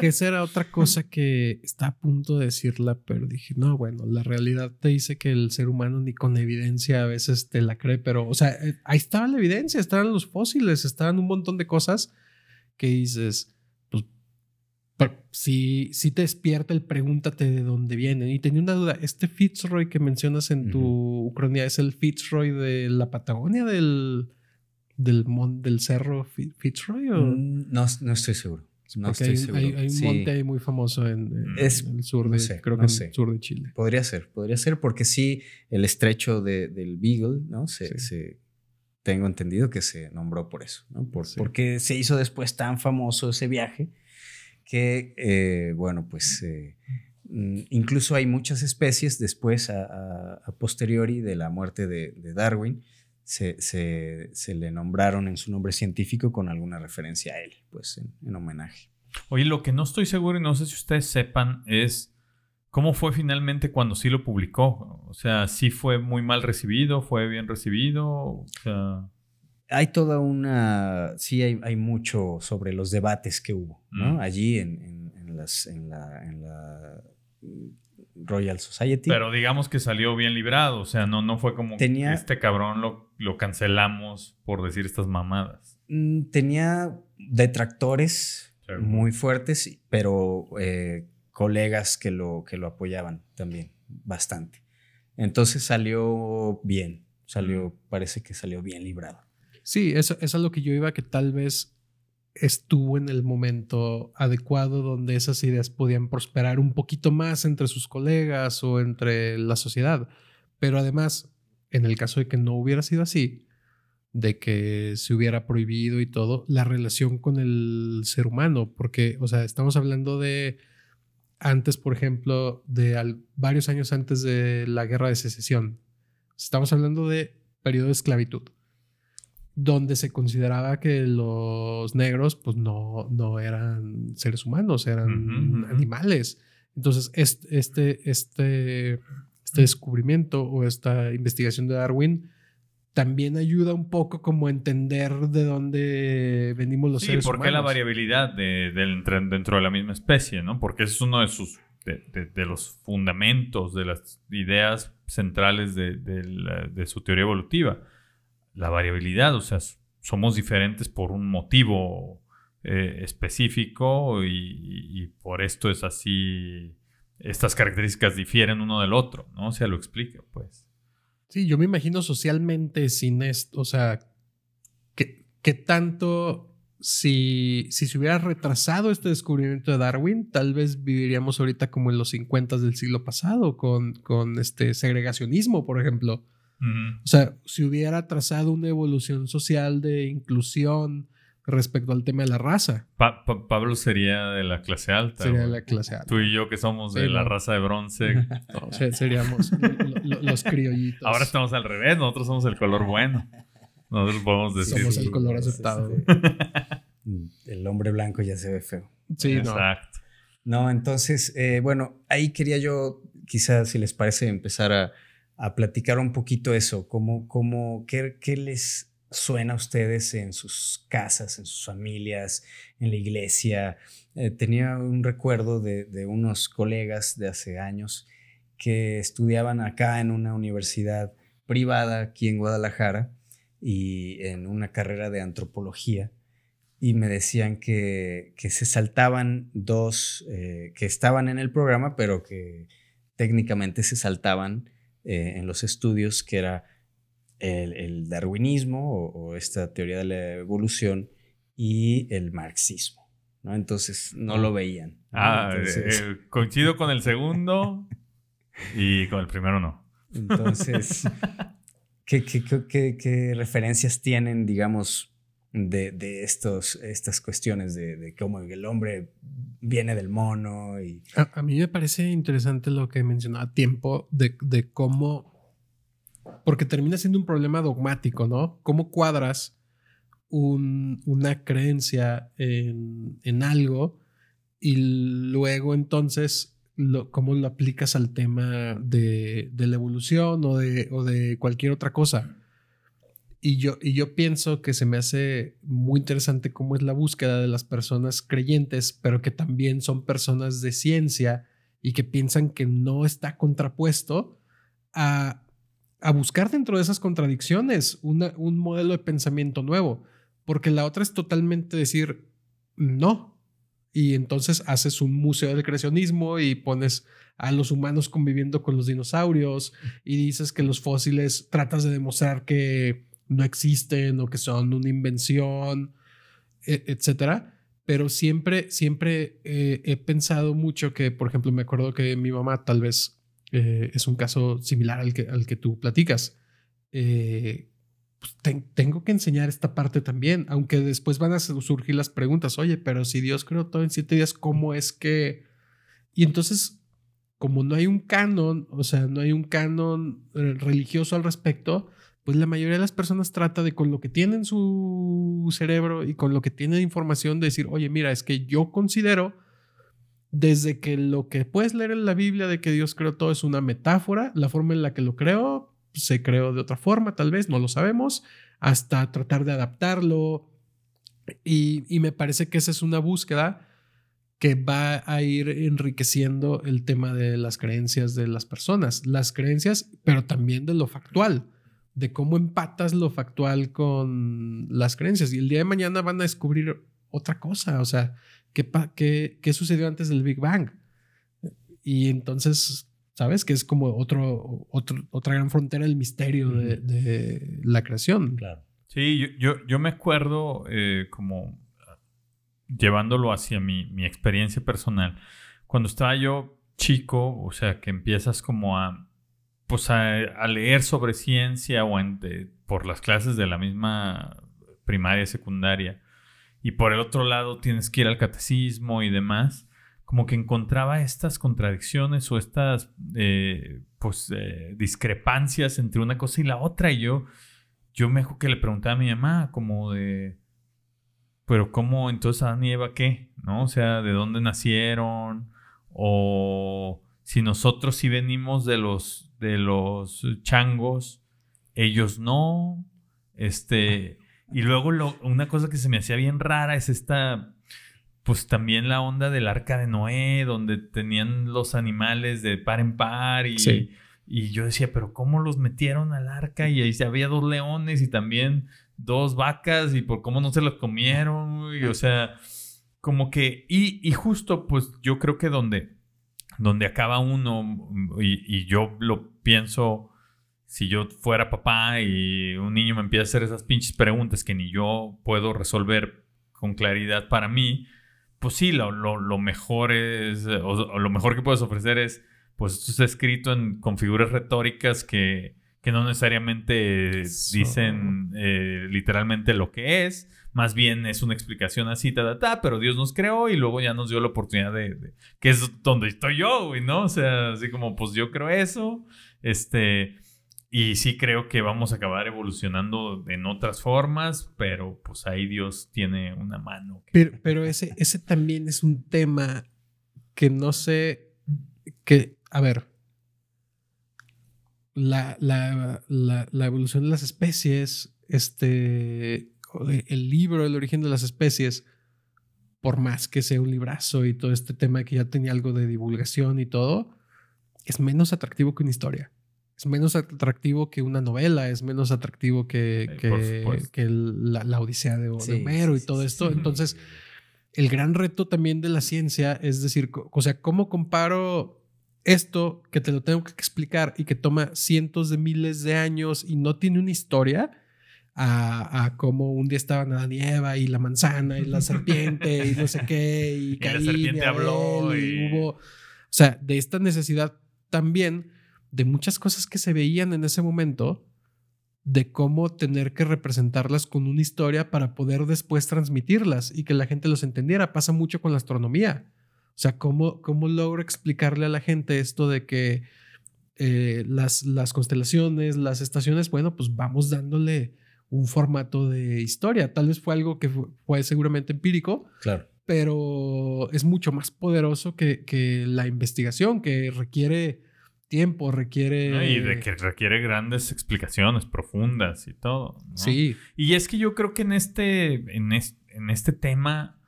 esa era, otra cosa que está a punto de decirla, pero dije, no, bueno, la realidad te dice que el ser humano ni con evidencia a veces te la cree, pero, o sea, eh, ahí estaba la evidencia, estaban los fósiles, estaban un montón de cosas que dices, si, si te despierta el pregúntate de dónde vienen. Y tenía una duda, ¿este Fitzroy que mencionas en tu Ucrania es el Fitzroy de la Patagonia, del, del, del cerro Fitzroy? O? Mm, no, no estoy seguro. No estoy hay, seguro. Hay, un monte ahí muy famoso en, el sur de, creo que en el sur de Chile. Podría ser, podría ser porque sí, el estrecho de, del Beagle, ¿no? Se, se, tengo entendido que se nombró por eso, ¿no? Por, Porque se hizo después tan famoso ese viaje que, eh, bueno, pues eh, mm, incluso hay muchas especies después, a, posteriori de la muerte de, Darwin, se, se, le nombraron en su nombre científico con alguna referencia a él, pues en, homenaje. Oye, lo que no estoy seguro y no sé si ustedes sepan es cómo fue finalmente cuando sí lo publicó. O sea, sí fue muy mal recibido, fue bien recibido. O sea hay toda una, sí hay, hay, mucho sobre los debates que hubo, ¿no? Mm. Allí en, en, las, en, la, en la Royal Society. Pero digamos que salió bien librado, o sea, no, no fue como tenía, este cabrón lo, lo cancelamos por decir estas mamadas. Mm, tenía detractores muy fuertes, pero eh, colegas que lo, que lo apoyaban también bastante. Entonces salió bien, Salió, parece que salió bien librado. Sí, eso, eso es lo que yo iba, que tal vez estuvo en el momento adecuado donde esas ideas podían prosperar un poquito más entre sus colegas o entre la sociedad. Pero además, en el caso de que no hubiera sido así, de que se hubiera prohibido y todo, la relación con el ser humano, porque, o sea, estamos hablando de antes, por ejemplo, de varios años antes de la guerra de secesión. Estamos hablando de periodo de esclavitud donde se consideraba que los negros pues no, no eran seres humanos, eran animales. Entonces, este, este, este, este descubrimiento o esta investigación de Darwin también ayuda un poco como a entender de dónde venimos los seres humanos. Sí, por qué la variabilidad de, dentro de la misma especie, ¿no? Porque ese es uno de sus de, los fundamentos, de las ideas centrales de su teoría evolutiva la variabilidad, o sea, somos diferentes por un motivo eh, específico y, por esto es así, estas características difieren uno del otro, ¿no? O sea, lo explica, pues. Sí, yo me imagino socialmente sin esto, o sea, ¿qué, tanto si, si se hubiera retrasado este descubrimiento de Darwin, tal vez viviríamos ahorita como en los 50 del siglo pasado, con, con este segregacionismo, por ejemplo. O sea, si hubiera trazado una evolución social de inclusión respecto al tema de la raza. Pablo sería de la clase alta. Sería de la clase alta. Tú y yo que somos de la raza de bronce. *laughs* seríamos los criollitos. Ahora estamos al revés, nosotros somos el color bueno. Nosotros podemos decir. Somos el color aceptado. *laughs* el hombre blanco ya se ve feo. Sí, Exacto. No, entonces, eh, bueno, ahí quería yo, quizás si les parece, empezar a a platicar un poquito eso, cómo, cómo, qué, qué les suena a ustedes en sus casas, en sus familias, en la iglesia. Eh, tenía un recuerdo de, de, unos colegas de hace años que estudiaban acá en una universidad privada aquí en Guadalajara y en una carrera de antropología y me decían que, que se saltaban dos eh, que estaban en el programa pero que técnicamente se saltaban eh, en los estudios, que era el, darwinismo o, esta teoría de la evolución y el marxismo. ¿no? Entonces no lo veían. Ah, eh, coincido con el segundo y con el primero no. Entonces, *laughs* ¿qué, qué, referencias tienen, digamos, de, de, estos, estas cuestiones de, cómo el hombre viene del mono. Y... A, mí me parece interesante lo que mencionaba a tiempo de, de, cómo, porque termina siendo un problema dogmático, ¿no? ¿Cómo cuadras un, una creencia en, en, algo y luego entonces lo, cómo lo aplicas al tema de, de la evolución o de, o de cualquier otra cosa? Y yo, y yo pienso que se me hace muy interesante cómo es la búsqueda de las personas creyentes, pero que también son personas de ciencia y que piensan que no está contrapuesto a, a buscar dentro de esas contradicciones un modelo de pensamiento nuevo, porque la otra es totalmente decir no. Y entonces haces un museo del creacionismo y pones a los humanos conviviendo con los dinosaurios y dices que los fósiles tratas de demostrar que no existen o que son una invención, e, etcétera. Pero siempre, siempre eh, he pensado mucho que, por ejemplo, me acuerdo que mi mamá tal vez eh, es un caso similar al que, al que tú platicas. Eh, pues, tengo que enseñar esta parte también, aunque después van a surgir las preguntas, oye, pero si Dios creó todo en siete días, ¿cómo es que...? Y entonces, como no hay un canon, o sea, no hay un canon religioso al respecto, pues la mayoría de las personas trata de con lo que tiene en su cerebro y con lo que tiene de información decir, oye, mira, es que yo considero desde que lo que puedes leer en la Biblia de que Dios creó todo es una metáfora, la forma en la que lo creó se creó de otra forma, tal vez, no lo sabemos, hasta tratar de adaptarlo. Y me parece que esa es una búsqueda que va a ir enriqueciendo el tema de las creencias de las personas, las creencias, pero también de lo factual de cómo empatas lo factual con las creencias. Y el día de mañana van a descubrir otra cosa, o sea, ¿qué, qué, qué sucedió antes del Big Bang? Y entonces ¿sabes? Que es como otro, otro otra gran frontera del misterio de, de, la creación. Claro. Sí, yo, yo, yo me acuerdo eh, como llevándolo hacia mi, mi, experiencia personal. Cuando estaba yo chico, o sea, que empiezas como a, pues a, leer sobre ciencia o por las clases de la misma primaria, secundaria, y por el otro lado tienes que ir al catecismo y demás, como que encontraba estas contradicciones o estas eh, pues, eh, discrepancias entre una cosa y la otra. Y yo, yo me que le preguntaba a mi mamá como de, pero ¿cómo entonces Adán y Eva qué? ¿No? O sea, ¿de dónde nacieron? O si nosotros sí venimos de los, de los changos, ellos no. Este, y luego lo, una cosa que se me hacía bien rara es esta pues también la onda del arca de Noé, donde tenían los animales de par en par y, y yo decía, pero ¿cómo los metieron al arca? Y ahí había dos leones y también dos vacas y por cómo no se los comieron, y, o sea, como que, y, y, justo pues yo creo que donde, donde acaba uno, y, y yo lo pienso, si yo fuera papá y un niño me empieza a hacer esas pinches preguntas que ni yo puedo resolver con claridad para mí, pues sí, lo, lo, mejor es, o, lo mejor que puedes ofrecer es, pues esto está escrito en, con figuras retóricas que, que no necesariamente dicen eh, literalmente lo que es, más bien es una explicación así, ta, ta, pero Dios nos creó y luego ya nos dio la oportunidad de, que es donde estoy yo, güey, ¿no? O sea, así como, pues yo creo eso, este... Y sí creo que vamos a acabar evolucionando en otras formas, pero pues ahí Dios tiene una mano. Pero, pero, ese, ese también es un tema que no sé, que, a ver, la, la, la, la evolución de las especies, este, el libro El origen de las especies, por más que sea un librazo y todo este tema que ya tenía algo de divulgación y todo, es menos atractivo que una historia es menos atractivo que una novela, es menos atractivo que, que, la, Odisea de, Homero y todo esto. *laughs* Entonces, el gran reto también de la ciencia es decir, o sea, ¿cómo comparo esto que te lo tengo que explicar y que toma cientos de miles de años y no tiene una historia? A, cómo un día estaban Adán y Eva y la manzana y la serpiente y no sé qué y, *laughs* y la serpiente habló y hubo, o sea, de esta necesidad también de muchas cosas que se veían en ese momento, de cómo tener que representarlas con una historia para poder después transmitirlas y que la gente los entendiera. Pasa mucho con la astronomía. O sea, ¿cómo, cómo logro explicarle a la gente esto de que eh, las, las constelaciones, las estaciones, bueno, pues vamos dándole un formato de historia. Tal vez fue algo que fue, seguramente empírico. Claro. Pero es mucho más poderoso que, que la investigación, que requiere tiempo, requiere... y de que requiere grandes explicaciones profundas y todo. Sí. Y es que yo creo que en este, en en este tema,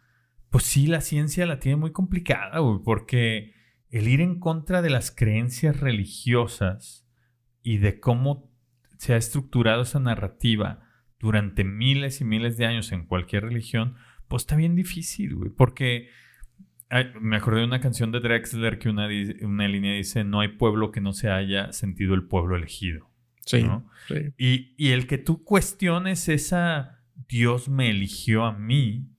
pues sí, la ciencia la tiene muy complicada, porque el ir en contra de las creencias religiosas y de cómo se ha estructurado esa narrativa durante miles y miles de años en cualquier religión, pues está bien difícil, güey, porque me acordé de una canción de Drexler que una, una línea dice, no hay pueblo que no se haya sentido el pueblo elegido. Sí. Y, y, el que tú cuestiones esa Dios me eligió a mí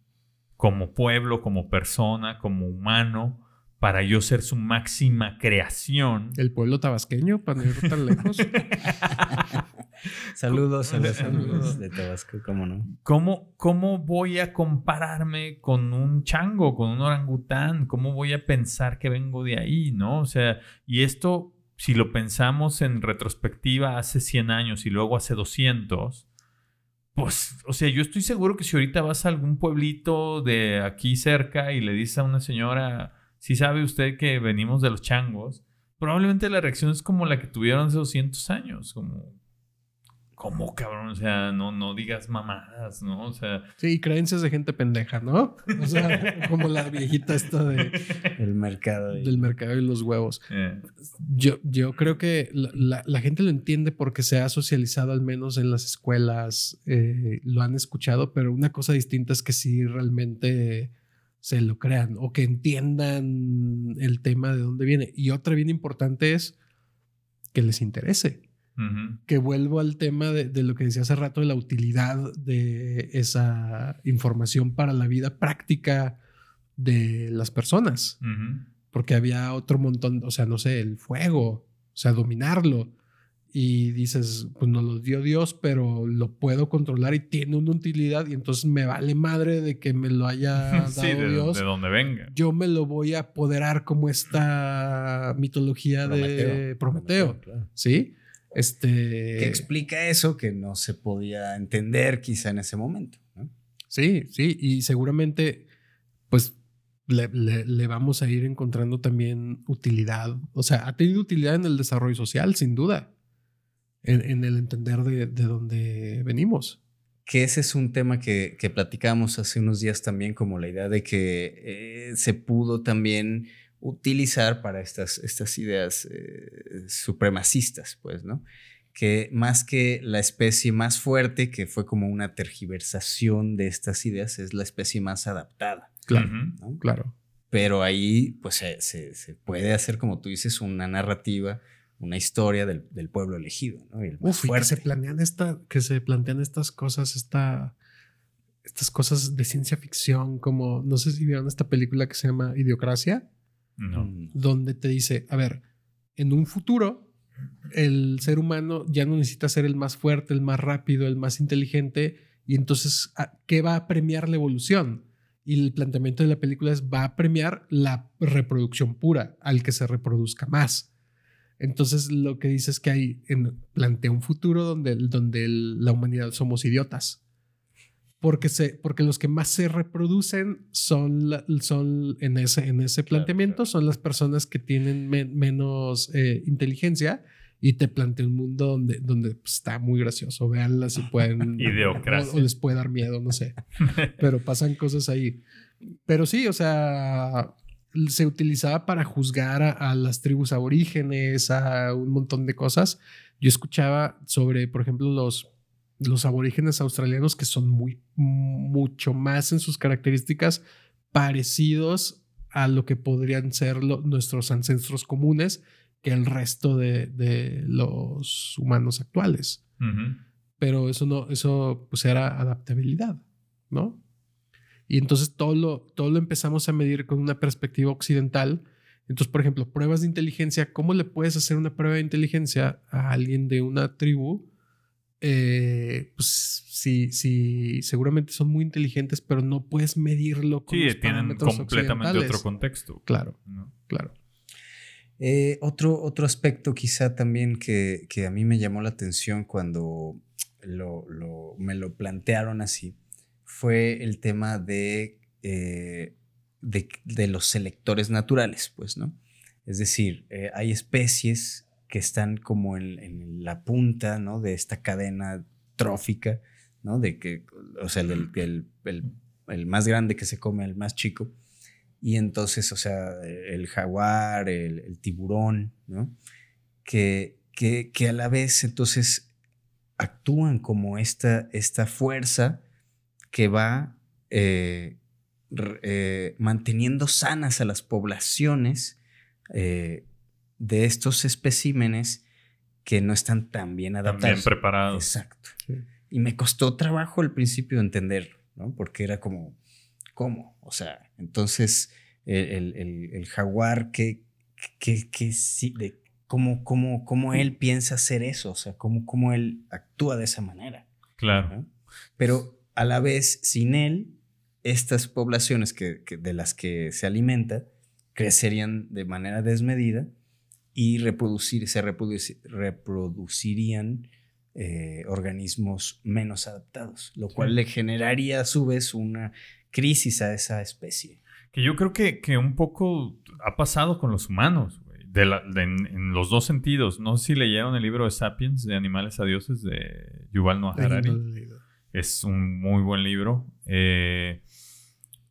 como pueblo, como persona, como humano, para yo ser su máxima creación. El pueblo tabasqueño, para no ir tan lejos. *laughs* *laughs* saludos a los amigos *laughs* de Tabasco, ¿cómo no? ¿Cómo, ¿Cómo voy a compararme con un chango, con un orangután? ¿Cómo voy a pensar que vengo de ahí, no? O sea, y esto, si lo pensamos en retrospectiva hace 100 años y luego hace 200, pues, o sea, yo estoy seguro que si ahorita vas a algún pueblito de aquí cerca y le dices a una señora si sabe usted que venimos de los changos, probablemente la reacción es como la que tuvieron hace 200 años, como, ¿cómo cabrón? O sea, no, no digas mamadas, ¿no? O sea... Sí, creencias de gente pendeja, ¿no? O sea, *laughs* como la viejita esta de... El mercado. Del mercado y los huevos. Eh. Yo, yo creo que la, gente lo entiende porque se ha socializado al menos en las escuelas, eh, lo han escuchado, pero una cosa distinta es que sí realmente se lo crean o que entiendan el tema de dónde viene. Y otra bien importante es que les interese. Que vuelvo al tema de, lo que decía hace rato de la utilidad de esa información para la vida práctica de las personas. Porque había otro montón, o sea, no sé, el fuego, o sea, dominarlo y dices, pues nos lo dio Dios, pero lo puedo controlar y tiene una utilidad y entonces me vale madre de que me lo haya *laughs* dado sí, de, Dios. de donde venga. Yo me lo voy a apoderar como esta mitología de Prometeo, ¿sí? Este... Que explica eso que no se podía entender quizá en ese momento. Sí, sí, y seguramente pues le, le, vamos a ir encontrando también utilidad. O sea, ha tenido utilidad en el desarrollo social, sin duda en, el entender de, de, dónde venimos. Que ese es un tema que, que platicamos hace unos días también, como la idea de que eh, se pudo también utilizar para estas, estas ideas eh, supremacistas, pues, ¿no? Que más que la especie más fuerte, que fue como una tergiversación de estas ideas, es la especie más adaptada. Claro, claro. Pero ahí, pues, se, se, se puede hacer, como tú dices, una narrativa una historia del, pueblo elegido, ¿no? Y que se planean esta, que se plantean estas cosas, esta, estas cosas de ciencia ficción, como no sé si vieron esta película que se llama Idiocracia, no. Donde te dice, a ver, en un futuro el ser humano ya no necesita ser el más fuerte, el más rápido, el más inteligente, y entonces, ¿qué va a premiar la evolución? Y el planteamiento de la película es, va a premiar la reproducción pura, al que se reproduzca más. Entonces lo que dice es que hay, en, plantea un futuro donde, donde la humanidad somos idiotas. Porque, se, porque los que más se reproducen son, son en ese, en ese planteamiento, son las personas que tienen menos eh, inteligencia y te plantea un mundo donde, donde pues, está muy gracioso. Veanla si pueden. *laughs* o, o, les puede dar miedo, no sé. Pero pasan cosas ahí. Pero sí, o sea, se utilizaba para juzgar a, las tribus aborígenes, a un montón de cosas. Yo escuchaba sobre, por ejemplo, los, los aborígenes australianos que son muy, mucho más en sus características parecidos a lo que podrían ser nuestros ancestros comunes que el resto de, los humanos actuales. Pero eso no, eso pues era adaptabilidad, ¿no? Y entonces todo lo, todo lo empezamos a medir con una perspectiva occidental. Entonces, por ejemplo, pruebas de inteligencia, ¿cómo le puedes hacer una prueba de inteligencia a alguien de una tribu? Eh, pues sí, sí, seguramente son muy inteligentes, pero no puedes medirlo con sí, tienen completamente otro contexto. Claro, claro. Eh, otro, otro aspecto quizá también que, que, a mí me llamó la atención cuando lo, lo, me lo plantearon así fue el tema eh, de, de, los selectores naturales, pues, ¿no? Es decir, hay especies que están como en, la punta, ¿no? De esta cadena trófica, ¿no? De que, o sea, el, el, más grande que se come al más chico. Y entonces, o sea, el jaguar, el, tiburón, ¿no? Que, que, que, a la vez, entonces, actúan como esta, esta fuerza que va eh, eh, manteniendo sanas a las poblaciones eh, de estos especímenes que no están tan bien adaptados. Bien preparados. Exacto. Y me costó trabajo al principio entenderlo, ¿no? Porque era como, ¿cómo? O sea, entonces el, jaguar, ¿qué, qué, qué, de, cómo, cómo, cómo, él piensa hacer eso? O sea, cómo, cómo él actúa de esa manera. Claro. Pero a la vez, sin él, estas poblaciones que, de las que se alimenta crecerían de manera desmedida y reproducir, se reproducirían eh, organismos menos adaptados, lo cual le generaría a su vez una crisis a esa especie. Que yo creo que, que un poco ha pasado con los humanos, de en, los dos sentidos. No sé si leyeron el libro de Sapiens, de Animales a Dioses, de Yuval Noah Harari. Es un muy buen libro. Eh,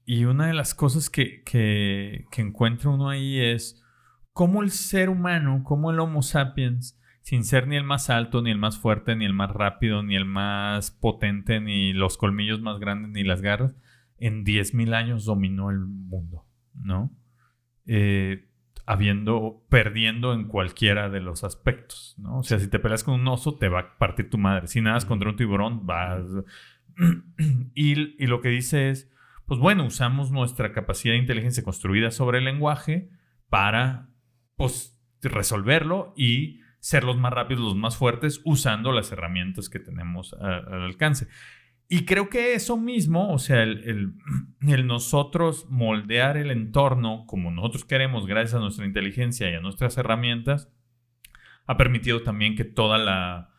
y una de las cosas que, que, encuentra uno ahí es cómo el ser humano, cómo el Homo sapiens, sin ser ni el más alto, ni el más fuerte, ni el más rápido, ni el más potente, ni los colmillos más grandes, ni las garras, en 10.000 años dominó el mundo, ¿no? Eh, habiendo, perdiendo en cualquiera de los aspectos, ¿no? O sea, si te peleas con un oso, te va a partir tu madre. Si nadas contra un tiburón, vas... *clears throat* y, y lo que dice es, pues bueno, usamos nuestra capacidad de inteligencia construida sobre el lenguaje para, pues, resolverlo y ser los más rápidos, los más fuertes, usando las herramientas que tenemos al alcance. Y creo que eso mismo, o sea, el, *clears throat* el, nosotros moldear el entorno como nosotros queremos, gracias a nuestra inteligencia y a nuestras herramientas, ha permitido también que toda la,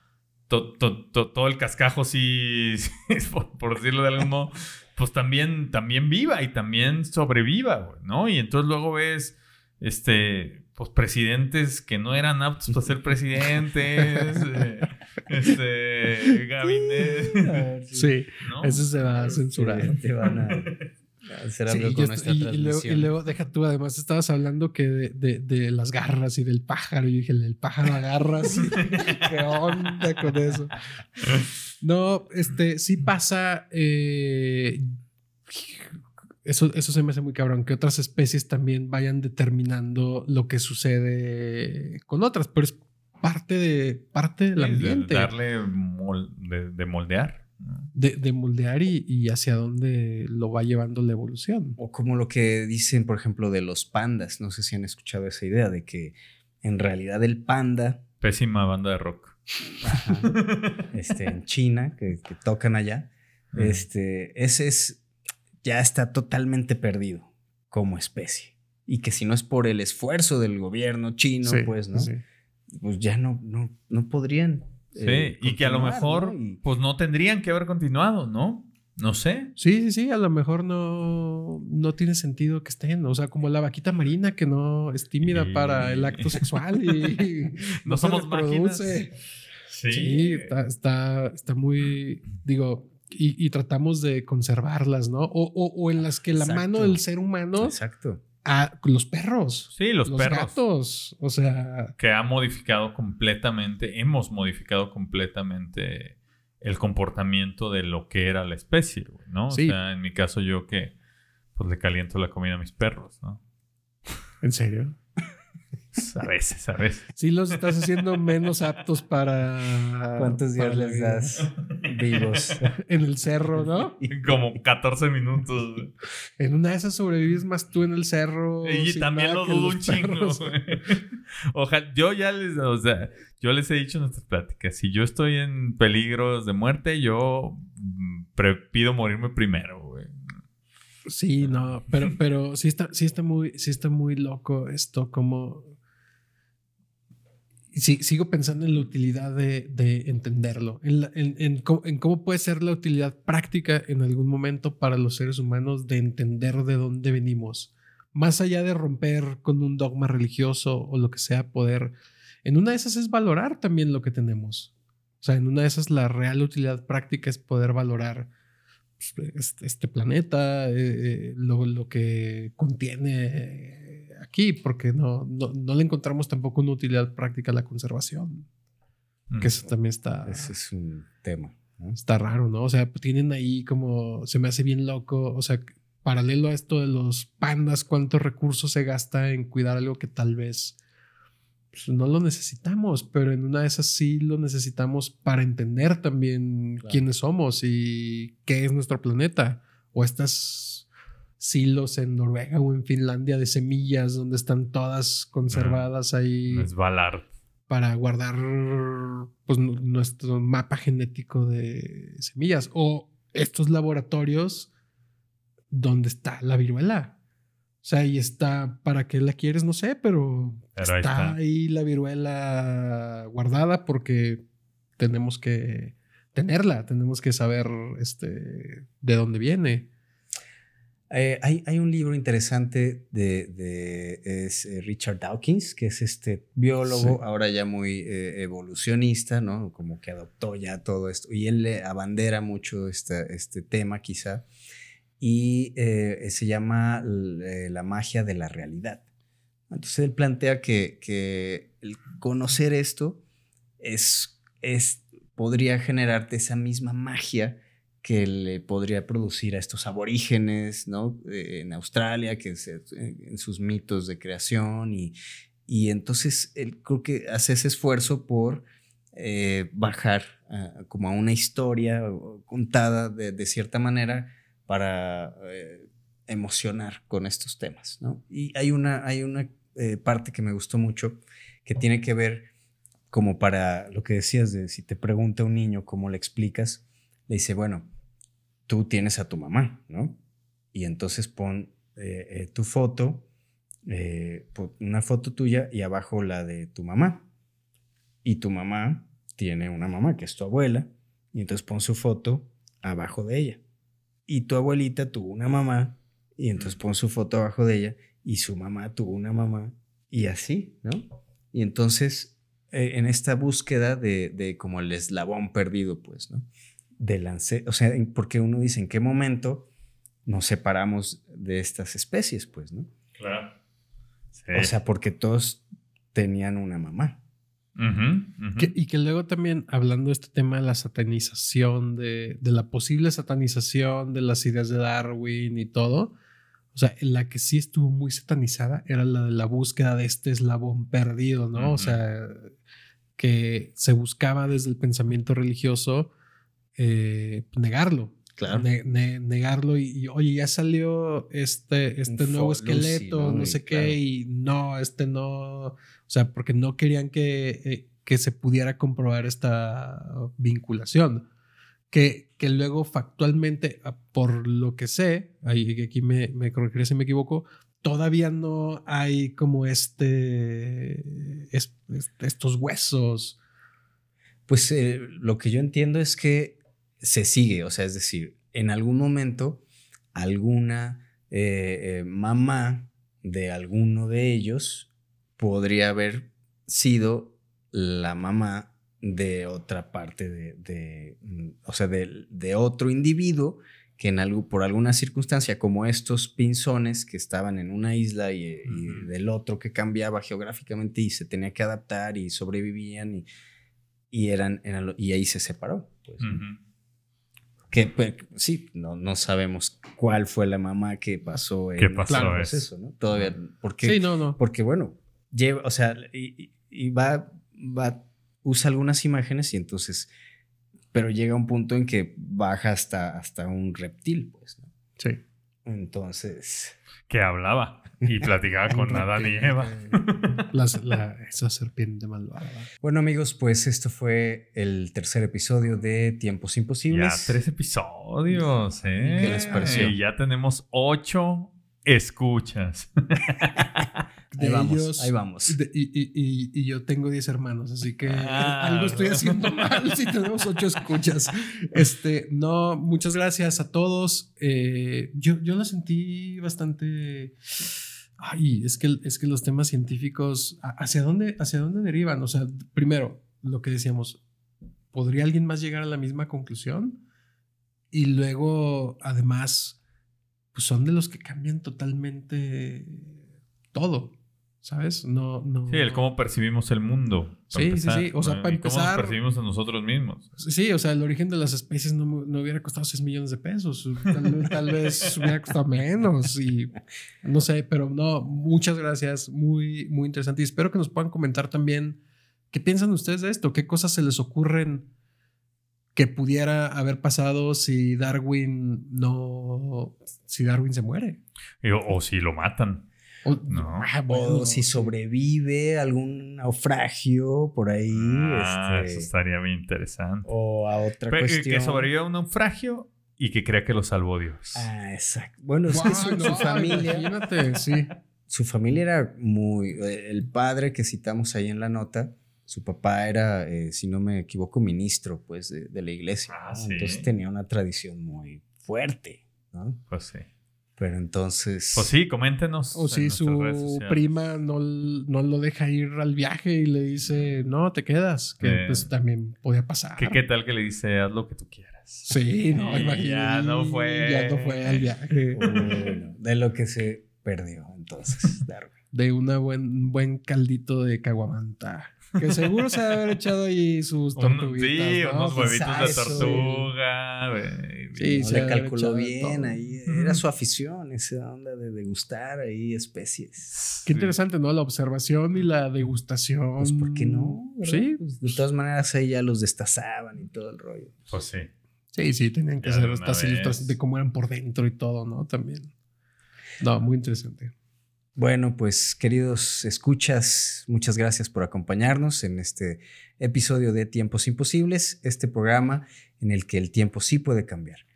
todo el cascajo, sí, *laughs* por, decirlo de algún modo, pues también, también viva y también sobreviva, ¿no? Y entonces luego ves, este, pues presidentes que no eran aptos para ser presidentes, *laughs* eh, este, gabinete. Sí, eso se va a censurar. Te van a hacer algo con y, luego, y, luego, deja tú, además estabas hablando que de, de, las garras y del pájaro. Y dije, el pájaro agarra. *laughs* ¿Qué onda con eso? No, este, sí pasa. Eh, eso, eso se me hace muy cabrón, que otras especies también vayan determinando lo que sucede con otras, pero es parte, de, parte del ambiente. De darle de, moldear. De, moldear y, hacia dónde lo va llevando la evolución. O como lo que dicen, por ejemplo, de los pandas. No sé si han escuchado esa idea de que en realidad el panda. Pésima banda de rock. *laughs* este, en China, que, tocan allá. Este, ese es ya está totalmente perdido como especie. Y que si no es por el esfuerzo del gobierno chino, pues, ¿no? Pues ya no, no, no podrían. Sí, eh, y que a lo mejor, pues no tendrían que haber continuado, ¿no? No sé. Sí, sí, sí, a lo mejor no, no tiene sentido que estén. O sea, como la vaquita marina que no es tímida para el acto sexual y *laughs* no, somos máquinas. Sí, sí está, está, está, muy, digo, y, tratamos de conservarlas, ¿no? O, en las que la mano del ser humano. Exacto. A los perros. Sí, los, perros. gatos. O sea. Que ha modificado completamente, hemos modificado completamente el comportamiento de lo que era la especie, ¿no? O sea, en mi caso, yo que pues le caliento la comida a mis perros, ¿no? ¿En serio? *laughs* A veces, a veces. Sí, los estás haciendo menos aptos para. ¿Cuántos días les das *laughs* vivos? en el cerro, ¿no? *laughs* Como 14 minutos. En una de esas sobrevives más tú en el cerro. Y también lo dudo un chingo. Ojalá, yo ya les. O sea, yo les he dicho en nuestras pláticas: si yo estoy en peligros de muerte, yo mm, pido morirme primero, güey. Sí, no, pero, pero sí está, sí está muy, sí está muy loco esto, como sigo pensando en la utilidad de, entenderlo, en, cómo, puede ser la utilidad práctica en algún momento para los seres humanos de entender de dónde venimos. Más allá de romper con un dogma religioso o lo que sea, poder, en una de esas es valorar también lo que tenemos. O sea, en una de esas la real utilidad práctica es poder valorar pues, este, este, planeta, eh, eh, lo, que contiene aquí, porque no, no, le encontramos tampoco una utilidad práctica a la conservación. Que eso también está. Ese es un tema. Está raro, ¿no? O sea, tienen ahí como. Se me hace bien loco. O sea, paralelo a esto de los pandas, cuántos recursos se gasta en cuidar algo que tal vez pues, no lo necesitamos, pero en una de esas sí lo necesitamos para entender también quiénes somos y qué es nuestro planeta. O estas silos en Noruega o en Finlandia de semillas donde están todas conservadas ahí. Es Valar. Para guardar pues, nuestro mapa genético de semillas. O estos laboratorios donde está la viruela. O sea, ahí está, ¿para qué la quieres? No sé, pero, está, ahí la viruela guardada porque tenemos que tenerla, tenemos que saber este, de dónde viene. Eh, hay, un libro interesante de, eh, Richard Dawkins, que es este biólogo, ahora ya muy eh, evolucionista, ¿no? Como que adoptó ya todo esto. Y él le abandera mucho este, este tema, quizá. Y se llama La magia de la realidad. Entonces él plantea que, el conocer esto es, es, podría generarte esa misma magia que le podría producir a estos aborígenes, ¿no? Eh, en Australia, que se, en sus mitos de creación y, y entonces él creo que hace ese esfuerzo por eh, bajar como a una historia contada de, de cierta manera para eh, emocionar con estos temas, ¿no? Y hay una, hay una parte que me gustó mucho que tiene que ver como para lo que decías de si te pregunta un niño cómo le explicas, le dice, bueno, tú tienes a tu mamá, ¿no? Y entonces pon eh, eh, tu foto, eh, una foto tuya y abajo la de tu mamá. Y tu mamá tiene una mamá que es tu abuela, y entonces pon su foto abajo de ella. Y tu abuelita tuvo una mamá, y entonces pon su foto abajo de ella, y su mamá tuvo una mamá, y así, ¿no? Y entonces, en esta búsqueda de, de como el eslabón perdido, pues, ¿no? De lance, o sea, porque uno dice en qué momento nos separamos de estas especies, pues, ¿no? Claro. O sea, porque todos tenían una mamá. y que luego también, hablando de este tema de la satanización, de, de, la posible satanización de las ideas de Darwin y todo, o sea, la que sí estuvo muy satanizada era la de la búsqueda de este eslabón perdido, ¿no? O sea, que se buscaba desde el pensamiento religioso eh, negarlo. Claro. negarlo y, oye, ya salió este, este nuevo esqueleto, no, sé qué, y no, este no, o sea, porque no querían que, eh, que se pudiera comprobar esta vinculación. Que, que luego factualmente, ah, por lo que sé, ahí aquí me, me corregiré si me equivoco, todavía no hay como este, estos huesos. Pues eh, lo que yo entiendo es que se sigue, o sea, es decir, en algún momento alguna eh, eh, mamá de alguno de ellos podría haber sido la mamá de otra parte de, mm, o sea, de, otro individuo que en algo, por alguna circunstancia, como estos pinzones que estaban en una isla y, del otro que cambiaba geográficamente y se tenía que adaptar y sobrevivían y, eran, y ahí se separó. Pues, que pues, sí, no, no sabemos cuál fue la mamá que pasó en el proceso, ¿no? Todavía, porque, sí, no, no. porque bueno, lleva, o sea, y, y, va, va, usa algunas imágenes y entonces, pero llega un punto en que baja hasta, hasta un reptil, pues, ¿no? Sí. Entonces. Que hablaba y platicaba con Adán y Eva. *laughs* esa serpiente malvada. Bueno, amigos, pues esto fue el tercer episodio de Tiempos Imposibles. Ya tres episodios, ¿eh? ¿Qué les pareció? Y ya tenemos ocho escuchas. *laughs* ahí vamos, ahí vamos. y, yo tengo 10 hermanos, así que ah. algo estoy haciendo *laughs* mal si tenemos 8 escuchas. Este, no, muchas gracias a todos. Eh, yo, yo lo sentí bastante. Ay, es que, es que los temas científicos, ¿hacia dónde, ¿hacia dónde derivan? O sea, primero, lo que decíamos, ¿podría alguien más llegar a la misma conclusión? Y luego, además, pues son de los que cambian totalmente todo. ¿Sabes? No, no. Sí, el cómo percibimos el mundo. Sí, sí, sí. O sea, para empezar. ¿Cómo nos percibimos a nosotros mismos? Sí, o sea, el origen de las especies no, no hubiera costado 6 millones de pesos. Tal, vez *laughs* hubiera costado menos. Y no sé, pero no, muchas gracias. Muy, muy interesante. Y espero que nos puedan comentar también qué piensan ustedes de esto. ¿Qué cosas se les ocurren que pudiera haber pasado si Darwin no. si Darwin se muere? o si lo matan. O, no. Ah, si sobrevive algún naufragio por ahí. Ah, este, eso estaría bien interesante. O a otra cuestión. Que sobreviva a un naufragio y que crea que lo salvó Dios. Ah, exacto. Bueno, es que su, familia. Imagínate, sí. Su familia era muy. El padre que citamos ahí en la nota, su papá era, eh, si no me equivoco, ministro, pues, de, la iglesia. Ah, Entonces tenía una tradición muy fuerte, ¿no? Pues sí. Pero entonces. Pues sí, coméntenos. O si su prima no, no, lo deja ir al viaje y le dice, no, te quedas. Que pues también podía pasar. ¿Qué, ¿Qué tal que le dice, haz lo que tú quieras? Sí, no, *laughs* imagínate. Ya no fue. Ya no fue al viaje. *laughs* de lo que se perdió entonces, *laughs* De un buen, buen caldito de caguamanta. Que seguro se debe haber echado ahí sus tortuguitas. sí, unos huevitos de tortuga. Sí, no se calculó bien todo. ahí. Era su afición, esa onda de degustar ahí especies. Qué interesante, ¿no? La observación y la degustación. Pues, ¿por qué no? verdad? Sí. Pues, de todas maneras, ahí ya los destazaban y todo el rollo. Pues sí. Sí, sí, tenían que Ya hacer estas ilustraciones de cómo eran por dentro y todo, ¿no? También. No, muy interesante. Bueno, pues queridos escuchas, muchas gracias por acompañarnos en este episodio de Tiempos Imposibles, este programa en el que el tiempo sí puede cambiar.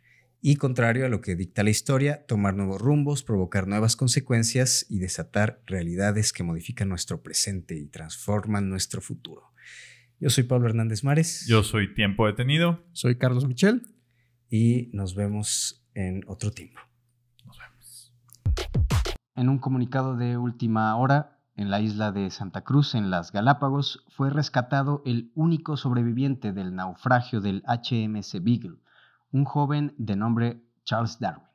Y contrario a lo que dicta la historia, tomar nuevos rumbos, provocar nuevas consecuencias y desatar realidades que modifican nuestro presente y transforman nuestro futuro. Yo soy Pablo Hernández Mares Yo soy Tiempo Detenido. Soy Carlos Michel. y nos vemos en otro tiempo. En un comunicado de última hora, en la isla de Santa Cruz, en las Galápagos, fue rescatado el único sobreviviente del naufragio del HMS Beagle, un joven de nombre Charles Darwin.